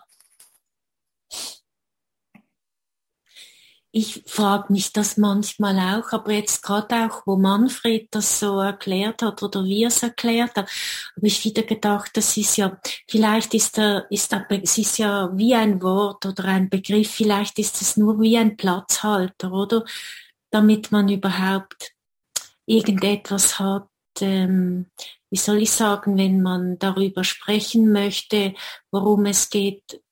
ich frage mich das manchmal auch, aber jetzt gerade auch, wo Manfred das so erklärt hat oder wie er es erklärt hat, habe ich wieder gedacht, das ist ja, vielleicht ist er, ist er, es ist ja wie ein Wort oder ein Begriff, vielleicht ist es nur wie ein Platzhalter, oder? Damit man überhaupt irgendetwas hat, ähm, wie soll ich sagen, wenn man darüber sprechen möchte, worum es geht,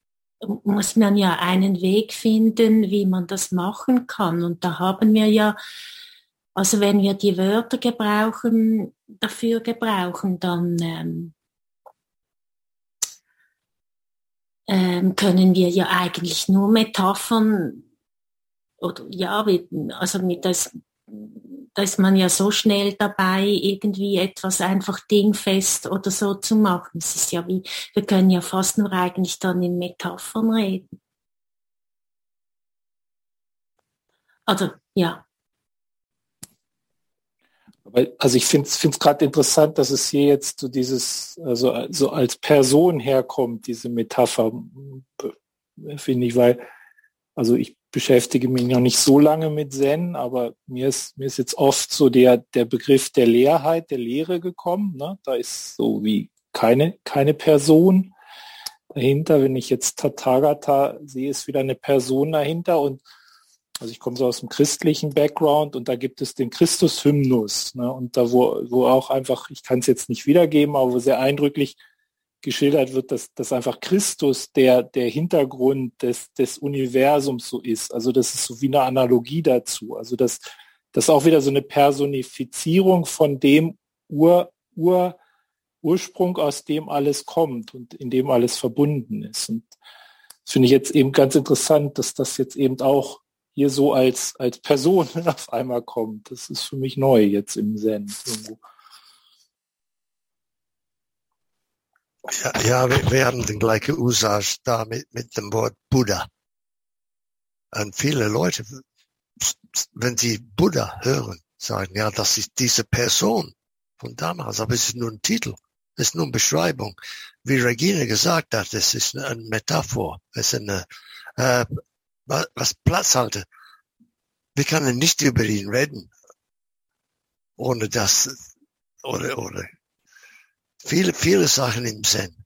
muss man ja einen Weg finden, wie man das machen kann. Und da haben wir ja, also wenn wir die Wörter gebrauchen, dafür gebrauchen, dann ähm, ähm, können wir ja eigentlich nur Metaphern oder ja, also mit das da ist man ja so schnell dabei, irgendwie etwas einfach dingfest oder so zu machen. Es ist ja wie, wir können ja fast nur eigentlich dann in Metaphern reden. Also, ja. Also ich finde es gerade interessant, dass es hier jetzt so dieses, also so als Person herkommt, diese Metapher, finde ich, weil, also ich beschäftige mich noch nicht so lange mit Zen, aber mir ist, mir ist jetzt oft so der, der Begriff der Leerheit, der Lehre gekommen. Ne? Da ist so wie keine, keine Person dahinter. Wenn ich jetzt Tathagata sehe, ist wieder eine Person dahinter und also ich komme so aus dem christlichen Background und da gibt es den Christus-Hymnus. Ne? Und da, wo, wo auch einfach, ich kann es jetzt nicht wiedergeben, aber sehr eindrücklich geschildert wird, dass, dass einfach Christus der, der Hintergrund des, des Universums so ist. Also das ist so wie eine Analogie dazu. Also das, das ist auch wieder so eine Personifizierung von dem Ur, Ur, Ursprung, aus dem alles kommt und in dem alles verbunden ist. Und das finde ich jetzt eben ganz interessant, dass das jetzt eben auch hier so als, als Person auf einmal kommt. Das ist für mich neu jetzt im Zen. Irgendwo. Ja, ja wir, wir, haben den gleichen Usage da mit, mit dem Wort Buddha. Und viele Leute, wenn sie Buddha hören, sagen, ja, das ist diese Person von damals, aber es ist nur ein Titel, es ist nur eine Beschreibung. Wie Regine gesagt hat, es ist eine Metaphor, es ist eine, äh, was Platz halte. Wir können nicht über ihn reden, ohne das, oder, oder viele, viele Sachen im Zen.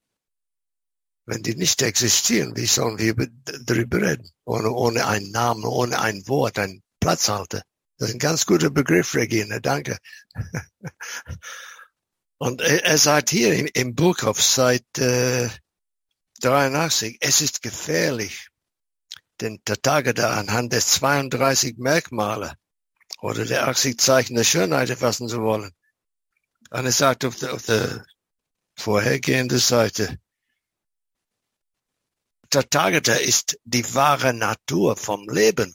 Wenn die nicht existieren, wie sollen wir darüber reden? Ohne, ohne einen Namen, ohne ein Wort, ein Platzhalter. Das ist ein ganz guter Begriff, Regina, danke. Und er, sagt hier im, im Buch auf äh, 83, es ist gefährlich, den Tathagata anhand der 32 Merkmale oder der 80 Zeichen der Schönheit erfassen zu wollen. Und er sagt auf der, auf der vorhergehende Seite. Tathagata ist die wahre Natur vom Leben.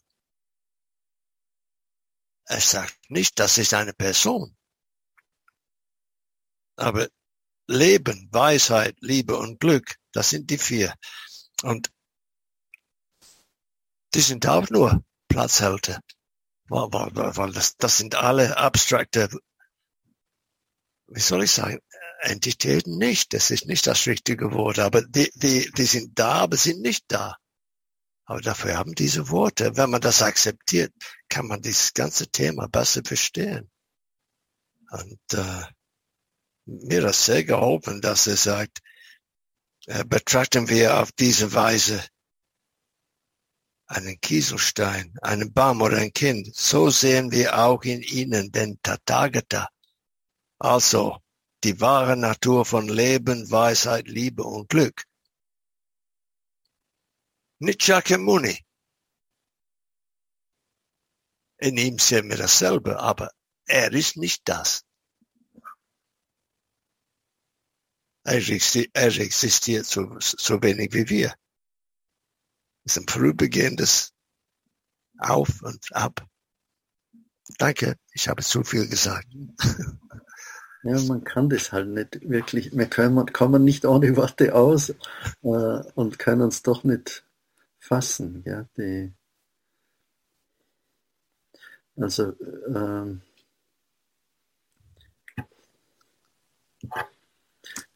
Er sagt nicht, das ist eine Person. Aber Leben, Weisheit, Liebe und Glück, das sind die vier. Und die sind auch nur Platzhalter. Das sind alle abstrakte, wie soll ich sagen, Entitäten nicht. Das ist nicht das richtige Wort. Aber die, die, die sind da, aber sind nicht da. Aber dafür haben diese Worte. Wenn man das akzeptiert, kann man dieses ganze Thema besser verstehen. Und äh, mir das sehr geholfen, dass er sagt, äh, betrachten wir auf diese Weise einen Kieselstein, einen Baum oder ein Kind, so sehen wir auch in ihnen den Tathagata. Also, die wahre Natur von Leben, Weisheit, Liebe und Glück. Nicht Shakyamuni. In ihm sehen wir dasselbe, aber er ist nicht das. Er existiert, er existiert so, so wenig wie wir. Es ist ein vorübergehendes Auf und Ab. Danke, ich habe zu viel gesagt. Ja, man kann das halt nicht wirklich, wir können, kommen nicht ohne Worte aus äh, und können uns doch nicht fassen. Ja, die, also ähm,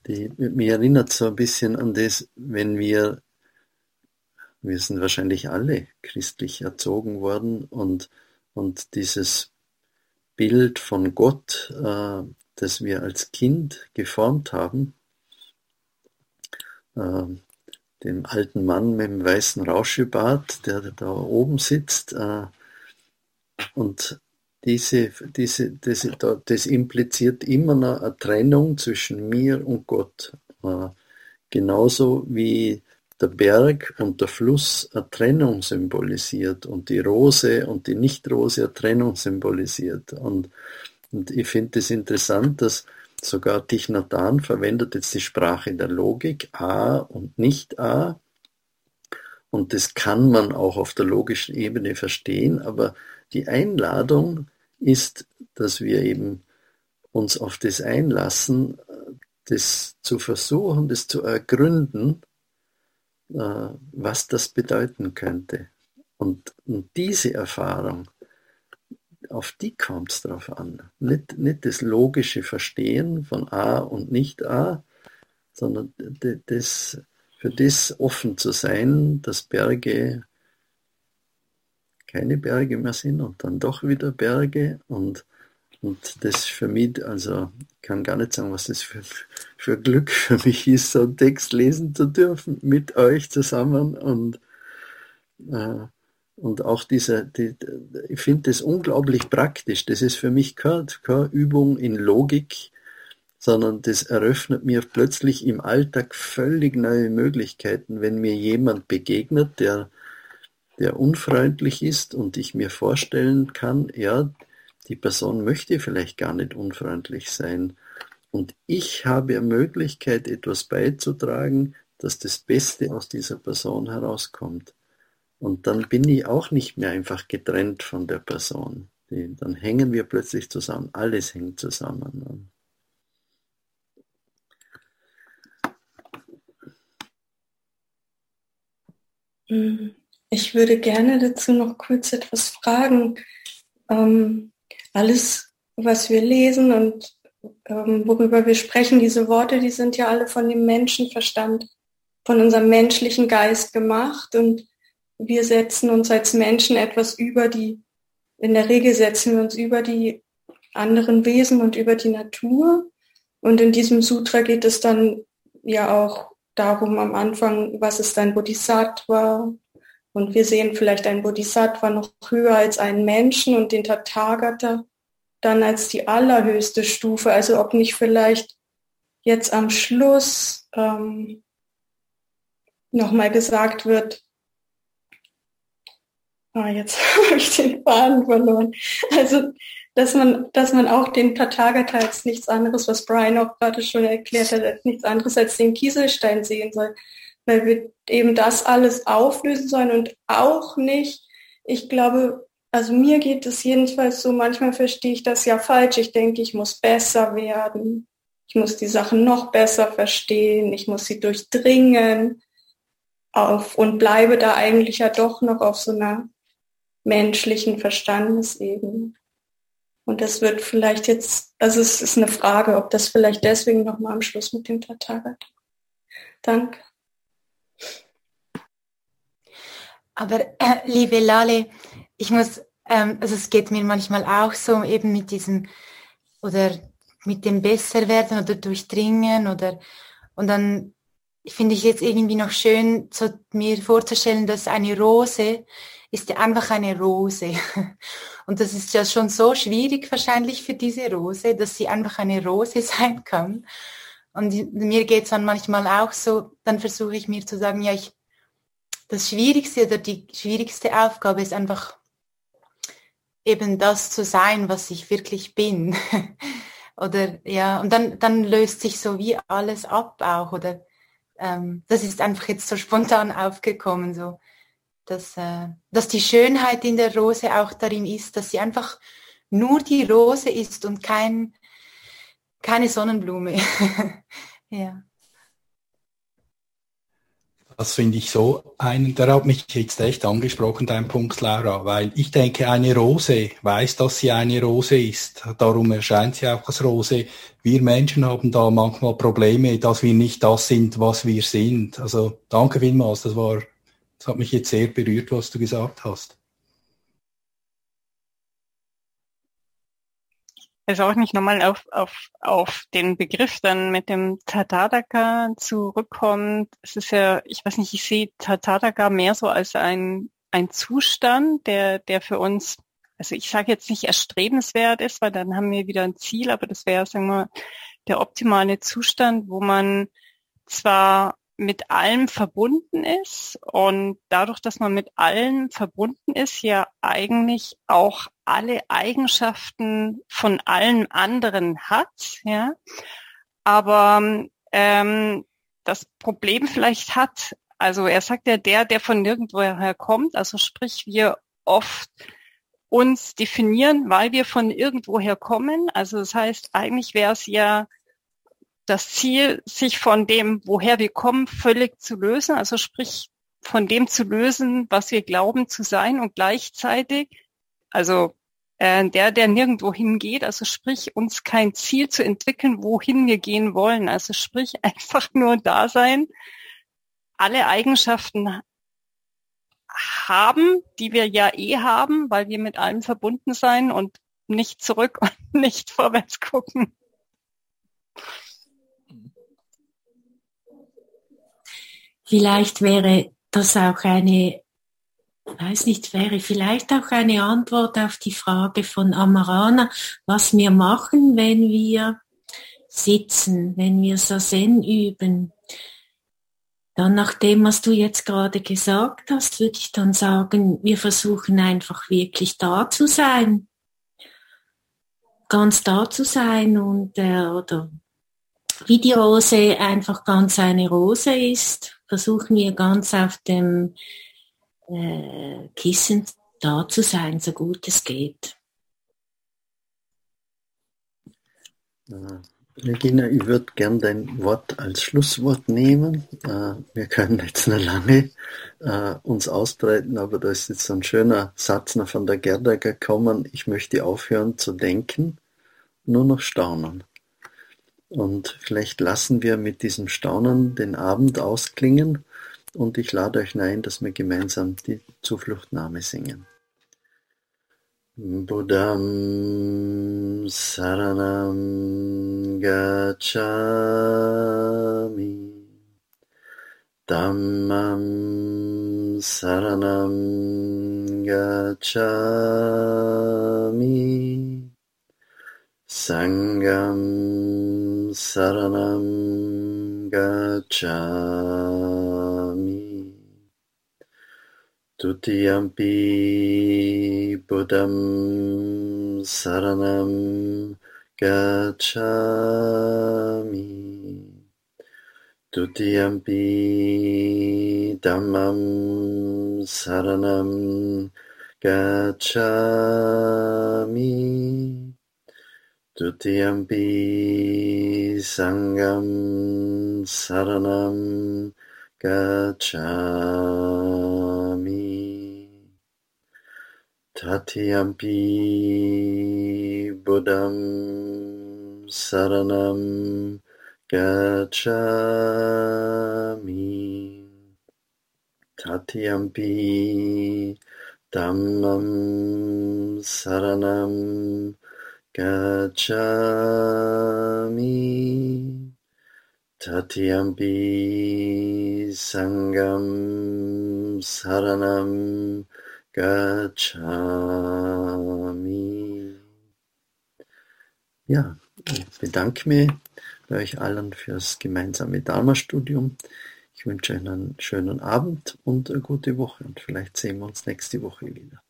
die, mir erinnert so ein bisschen an das, wenn wir, wir sind wahrscheinlich alle christlich erzogen worden und, und dieses Bild von Gott, äh, das wir als Kind geformt haben, äh, dem alten Mann mit dem weißen Rauschebart, der da oben sitzt, äh, und diese, diese, das, das impliziert immer noch eine Trennung zwischen mir und Gott. Äh, genauso wie der Berg und der Fluss eine Trennung symbolisiert und die Rose und die Nicht-Rose eine Trennung symbolisiert. Und, und ich finde es das interessant, dass sogar Tichnatan verwendet jetzt die Sprache der Logik, A und Nicht-A. Und das kann man auch auf der logischen Ebene verstehen, aber die Einladung ist, dass wir eben uns auf das einlassen, das zu versuchen, das zu ergründen, äh, was das bedeuten könnte. Und diese Erfahrung, auf die kommt es drauf an. Nicht, nicht das logische Verstehen von A und nicht A, sondern das, für das offen zu sein, dass Berge keine Berge mehr sind und dann doch wieder Berge und, und das für mich, also kann gar nicht sagen, was das für, für Glück für mich ist, so einen Text lesen zu dürfen mit euch zusammen und, äh, und auch diese, die, ich finde das unglaublich praktisch. Das ist für mich keine, keine Übung in Logik, sondern das eröffnet mir plötzlich im Alltag völlig neue Möglichkeiten, wenn mir jemand begegnet, der der unfreundlich ist und ich mir vorstellen kann, ja, die Person möchte vielleicht gar nicht unfreundlich sein. Und ich habe Möglichkeit, etwas beizutragen, dass das Beste aus dieser Person herauskommt. Und dann bin ich auch nicht mehr einfach getrennt von der Person. Dann hängen wir plötzlich zusammen. Alles hängt zusammen. Mhm. Ich würde gerne dazu noch kurz etwas fragen. Ähm, alles, was wir lesen und ähm, worüber wir sprechen, diese Worte, die sind ja alle von dem Menschenverstand, von unserem menschlichen Geist gemacht und wir setzen uns als Menschen etwas über die, in der Regel setzen wir uns über die anderen Wesen und über die Natur. Und in diesem Sutra geht es dann ja auch darum am Anfang, was ist ein Bodhisattva, und wir sehen vielleicht einen Bodhisattva noch höher als einen Menschen und den Tathagata dann als die allerhöchste Stufe. Also ob nicht vielleicht jetzt am Schluss ähm, nochmal gesagt wird, ah, jetzt habe ich den Faden verloren. Also dass man, dass man auch den Tathagata als nichts anderes, was Brian auch gerade schon erklärt hat, als nichts anderes als den Kieselstein sehen soll weil wir eben das alles auflösen sollen und auch nicht, ich glaube, also mir geht es jedenfalls so, manchmal verstehe ich das ja falsch. Ich denke, ich muss besser werden. Ich muss die Sachen noch besser verstehen. Ich muss sie durchdringen. Auf, und bleibe da eigentlich ja doch noch auf so einer menschlichen Verstandesebene. Und das wird vielleicht jetzt, also es ist eine Frage, ob das vielleicht deswegen nochmal am Schluss mit dem Tatagat. Danke. Aber äh, liebe Lale, ich muss, ähm, also es geht mir manchmal auch so eben mit diesem oder mit dem Besserwerden oder Durchdringen oder und dann finde ich jetzt irgendwie noch schön, so mir vorzustellen, dass eine Rose ist ja einfach eine Rose. Und das ist ja schon so schwierig wahrscheinlich für diese Rose, dass sie einfach eine Rose sein kann. Und mir geht es dann manchmal auch so, dann versuche ich mir zu sagen, ja, ich das Schwierigste oder die schwierigste Aufgabe ist einfach eben das zu sein, was ich wirklich bin. oder ja, und dann, dann löst sich so wie alles ab auch. Oder ähm, das ist einfach jetzt so spontan aufgekommen, so dass, äh, dass die Schönheit in der Rose auch darin ist, dass sie einfach nur die Rose ist und kein, keine Sonnenblume. ja. das finde ich so einen, der hat mich jetzt echt angesprochen, dein Punkt, Laura, weil ich denke, eine Rose weiß, dass sie eine Rose ist. Darum erscheint sie auch als Rose. Wir Menschen haben da manchmal Probleme, dass wir nicht das sind, was wir sind. Also danke vielmals, das war, das hat mich jetzt sehr berührt, was du gesagt hast. Also auch nicht nochmal auf, auf, auf den Begriff dann mit dem Tathagata zurückkommt. Es ist ja, ich weiß nicht, ich sehe Tathagata mehr so als ein, ein Zustand, der, der für uns, also ich sage jetzt nicht erstrebenswert ist, weil dann haben wir wieder ein Ziel, aber das wäre, sagen wir, der optimale Zustand, wo man zwar mit allem verbunden ist und dadurch, dass man mit allem verbunden ist, ja eigentlich auch alle Eigenschaften von allen anderen hat, ja, aber ähm, das Problem vielleicht hat, also er sagt ja, der, der von nirgendwoher kommt, also sprich, wir oft uns definieren, weil wir von irgendwoher kommen. Also das heißt, eigentlich wäre es ja das Ziel, sich von dem, woher wir kommen, völlig zu lösen, also sprich von dem zu lösen, was wir glauben zu sein und gleichzeitig, also äh, der, der nirgendwo hingeht, also sprich uns kein Ziel zu entwickeln, wohin wir gehen wollen, also sprich einfach nur da sein, alle Eigenschaften haben, die wir ja eh haben, weil wir mit allem verbunden sein und nicht zurück und nicht vorwärts gucken. Vielleicht wäre das auch eine, weiß nicht, wäre vielleicht auch eine Antwort auf die Frage von Amarana, was wir machen, wenn wir sitzen, wenn wir Sazen üben. Dann nach dem, was du jetzt gerade gesagt hast, würde ich dann sagen, wir versuchen einfach wirklich da zu sein. Ganz da zu sein und äh, oder wie die Rose einfach ganz eine Rose ist versuchen wir ganz auf dem äh, Kissen da zu sein, so gut es geht. Regina, ich würde gern dein Wort als Schlusswort nehmen. Äh, wir können jetzt noch lange äh, uns ausbreiten, aber da ist jetzt ein schöner Satz noch von der Gerda gekommen. Ich möchte aufhören zu denken, nur noch staunen. Und vielleicht lassen wir mit diesem Staunen den Abend ausklingen. Und ich lade euch ein, dass wir gemeinsam die Zufluchtnahme singen. Buddham Saranam Gacchami. Dhammam Saranam Gacchami. Sangam Saranam Gacchami. Tutiyampi Buddham Saranam Gacchami. Tutiyampi Dhammam Saranam Gacchami Tutiyampi Sangam Saranam Gacchami Tatiyampi Buddham Saranam Gacchami Tatiyampi Dhammam Saranam Gacchami Tatiyampi Sangam Saranam Gacchami. Ja, ich bedanke mich bei euch allen fürs gemeinsame Dharma-Studium. Ich wünsche euch einen schönen Abend und eine gute Woche und vielleicht sehen wir uns nächste Woche wieder.